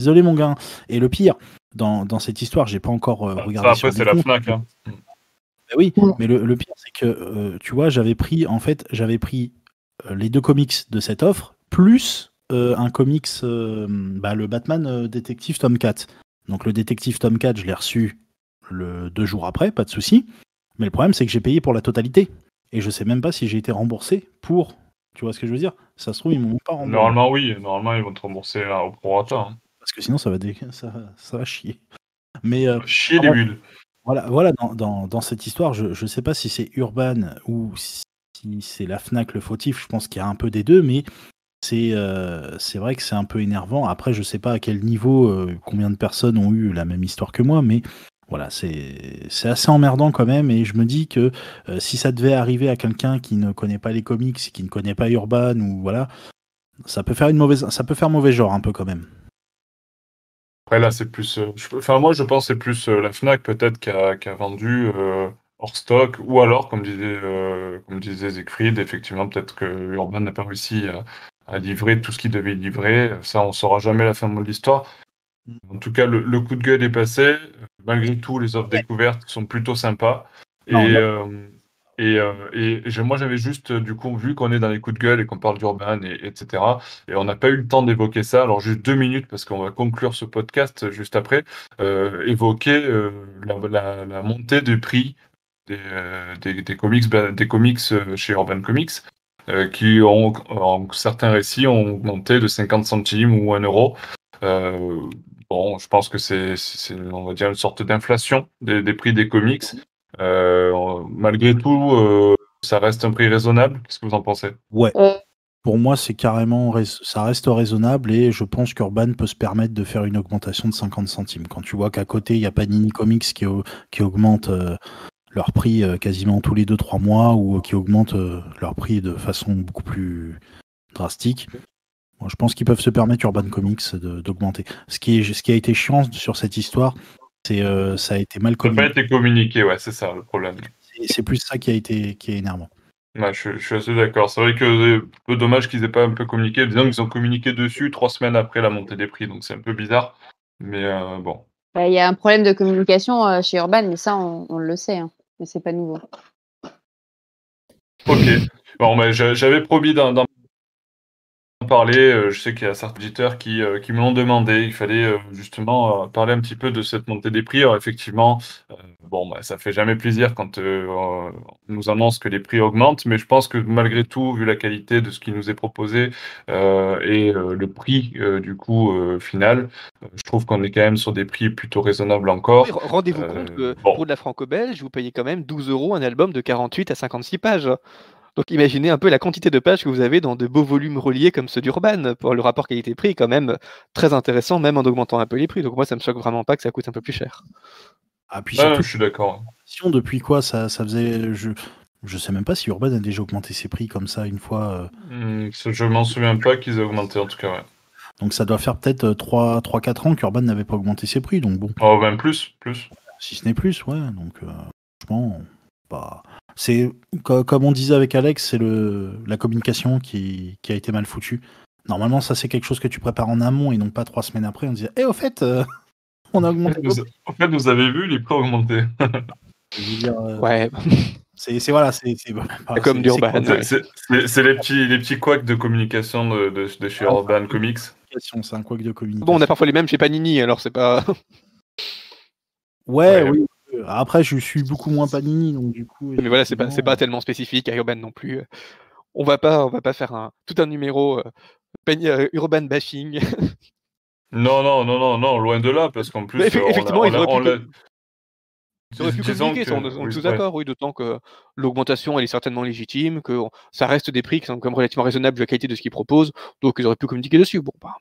désolé mon gars. Et le pire, dans, dans cette histoire, j'ai pas encore euh, Ça, regardé. après, sur c'est la Fnac. hein. bah oui, mais le, le pire, c'est que, euh, tu vois, j'avais pris, en fait, j'avais pris euh, les deux comics de cette offre, plus euh, un comics, euh, bah, le Batman euh, Détective Tom 4. Donc le Détective Tom 4, je l'ai reçu le deux jours après, pas de souci. Mais le problème, c'est que j'ai payé pour la totalité. Et je sais même pas si j'ai été remboursé pour. Tu vois ce que je veux dire? Ça se trouve, ils m'ont pas remboursé. Normalement, oui. Normalement, ils vont te rembourser euh, au prorata. Hein. Parce que sinon, ça va, dé- ça, ça va chier. Mais euh, Chier les bulles. Voilà, voilà dans, dans, dans cette histoire, je ne sais pas si c'est Urban ou si c'est la FNAC le fautif, je pense qu'il y a un peu des deux, mais c'est euh, vrai que c'est un peu énervant. Après, je sais pas à quel niveau, euh, combien de personnes ont eu la même histoire que moi, mais voilà, c'est assez emmerdant quand même, et je me dis que euh, si ça devait arriver à quelqu'un qui ne connaît pas les comics, qui ne connaît pas Urban, ou voilà, ça peut faire une mauvaise, ça peut faire mauvais genre un peu quand même. Après, là, c'est plus. euh, Enfin, moi, je pense que c'est plus la Fnac, peut-être, qui a, vendu hors stock. Ou alors, comme disait, euh, comme disait Siegfried, effectivement, peut-être que Urban n'a pas réussi à, à livrer tout ce qu'il devait livrer. Ça, on saura jamais la fin de l'histoire. En tout cas, le, le coup de gueule est passé. Malgré tout, les offres découvertes sont plutôt sympas. Et, Non, non. euh, et, euh, et moi, j'avais juste, du coup, vu qu'on est dans les coups de gueule et qu'on parle d'Urban, et, etc., et on n'a pas eu le temps d'évoquer ça, alors juste deux minutes, parce qu'on va conclure ce podcast juste après, euh, évoquer euh, la, la- la montée du prix des, des, des comics, des comics chez Urban Comics, euh, qui ont, en certains récits, ont augmenté de 50 centimes ou 1 euro. Euh, bon, je pense que c'est, on va dire, une sorte d'inflation des, des prix des comics. Euh, malgré tout, euh, ça reste un prix raisonnable. Qu'est-ce que vous en pensez? Ouais. Pour moi, c'est carrément, ça reste raisonnable et je pense qu'Urban peut se permettre de faire une augmentation de 50 centimes. Quand tu vois qu'à côté, il y a Panini Comics qui, qui augmente euh, leur prix euh, quasiment tous les 2-3 mois ou qui augmente euh, leur prix de façon beaucoup plus drastique. Je pense qu'ils peuvent se permettre Urban Comics d'augmenter. Ce qui, ce qui a été chiant sur cette histoire, c'est ça a été mal communiqué. Ça n'a pas été communiqué, ouais, c'est ça le problème. C'est plus ça qui a été qui est énervant je, suis assez d'accord. C'est vrai que c'est un peu dommage qu'ils aient pas un peu communiqué. Disons qu'ils ont communiqué dessus trois semaines après la montée des prix, donc c'est un peu bizarre. Mais euh, bon. Bah, il y a un problème de communication euh, chez Urban, mais ça, on, le sait, hein. Mais c'est pas nouveau. Ok. Bon, j'avais promis d'un parler. Euh, je sais qu'il y a certains auditeurs qui, euh, qui me l'ont demandé. Il fallait euh, justement parler un petit peu de cette montée des prix. Alors, effectivement, bon, bah, ça fait jamais plaisir quand on nous annonce que les prix augmentent, mais je pense que malgré tout, vu la qualité de ce qui nous est proposé et le prix du coup final, je trouve qu'on est quand même sur des prix plutôt raisonnables encore. Rendez-vous compte que pour de la franco-belge, vous payez quand même 12 euros un album de 48 à 56 pages. Donc imaginez un peu la quantité de pages que vous avez dans de beaux volumes reliés comme ceux d'Urban. Pour le rapport qualité-prix, quand même très intéressant, même en augmentant un peu les prix. Donc moi, ça me choque vraiment pas que ça coûte un peu plus cher. Ah, puis je suis d'accord. Depuis quoi ça, ça faisait. Je... Je sais même pas si Urban a déjà augmenté ses prix comme ça une fois. Euh. Hmm, je m'en souviens pas qu'ils aient augmenté en tout cas, ouais. Donc ça doit faire peut-être 3-4 ans qu'Urban n'avait pas augmenté ses prix, donc bon. Oh, même plus, plus. Si ce n'est plus, ouais. Donc euh, franchement, pas. C'est comme on disait avec Alex, c'est le la communication qui, a été mal foutue. Normalement, ça c'est quelque chose que tu prépares en amont et non pas trois semaines après. On disait, eh au fait, euh, on a augmenté. En fait, vous avez vu les prix augmenter. Euh, ouais. C'est voilà, c'est comme d'Urban. C'est les petits les petits couacs de communication de, de, chez ah, Urban Comics. C'est un couac de communication. Bon, on a parfois les mêmes chez Panini, alors c'est pas. ouais, oui, après, je suis beaucoup moins Panini, donc du coup. Mais voilà, c'est pas, pas tellement spécifique à Urban non plus. On va pas, on va pas faire un, tout un numéro euh, euh, Urban bashing. non, non, non, non, non, loin de là, parce qu'en plus, effectivement, il aurait pu communiquer, on, est tous d'accord, oui, d'autant que l'augmentation, elle est certainement légitime, que ça reste des prix qui sont quand même relativement raisonnables vu la qualité de ce qu'ils proposent, donc ils auraient pu communiquer dessus. Bon, bah,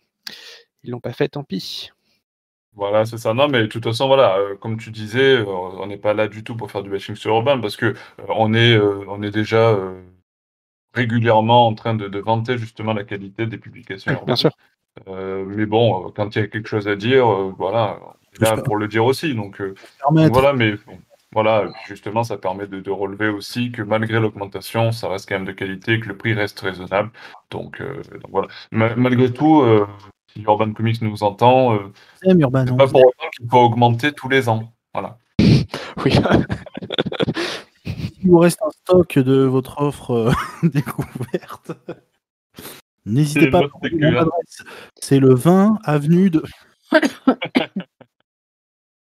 ils l'ont pas fait, tant pis. Voilà, c'est ça. Non, mais de toute façon, voilà, euh, comme tu disais, euh, on n'est pas là du tout pour faire du bashing sur Urban parce que euh, on est, on est déjà régulièrement en train de, vanter justement la qualité des publications. bien sûr. mais bon, quand il y a quelque chose à dire, voilà, on est là pour le dire aussi. Donc, voilà, mais voilà, justement, ça permet de, relever aussi que malgré l'augmentation, ça reste quand même de qualité, que le prix reste raisonnable. Donc, voilà. malgré tout, si Urban Comics nous entend, euh, c'est pas pour autant qu'il faut augmenter tous les ans. Voilà. oui. Il vous reste un stock de votre offre euh, découverte. N'hésitez pas à C'est le 20 avenue de.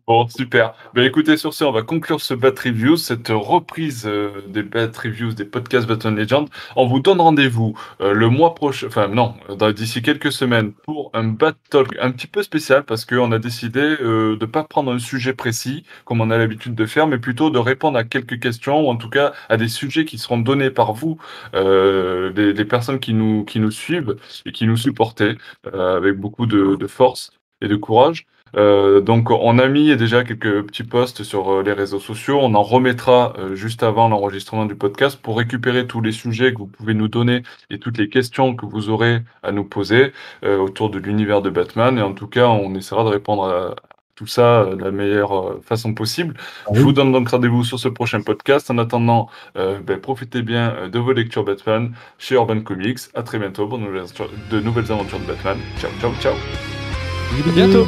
Bon, super. Ben, écoutez, sur ce, on va conclure ce Bat Reviews, cette reprise euh, des Bat Reviews, des podcasts Batman Legend. On vous donne rendez-vous euh, le mois prochain, enfin non, d'ici quelques semaines pour un Bat Talk un petit peu spécial parce qu'on a décidé euh, de pas prendre un sujet précis comme on a l'habitude de faire, mais plutôt de répondre à quelques questions ou en tout cas à des sujets qui seront donnés par vous, les, personnes qui nous, qui nous suivent et qui nous supportez avec beaucoup de force et de courage. Euh, donc on a mis déjà quelques petits posts sur euh, les réseaux sociaux. On en remettra euh, juste avant l'enregistrement du podcast pour récupérer tous les sujets que vous pouvez nous donner et toutes les questions que vous aurez à nous poser autour de l'univers de Batman. Et en tout cas, on essaiera de répondre à tout ça de la meilleure façon possible. Ah Je vous donne donc rendez-vous sur ce prochain podcast. En attendant, ben, profitez bien de vos lectures Batman chez Urban Comics. À très bientôt pour de nouvelles aventures de Batman. Ciao, ciao, ciao. À bientôt.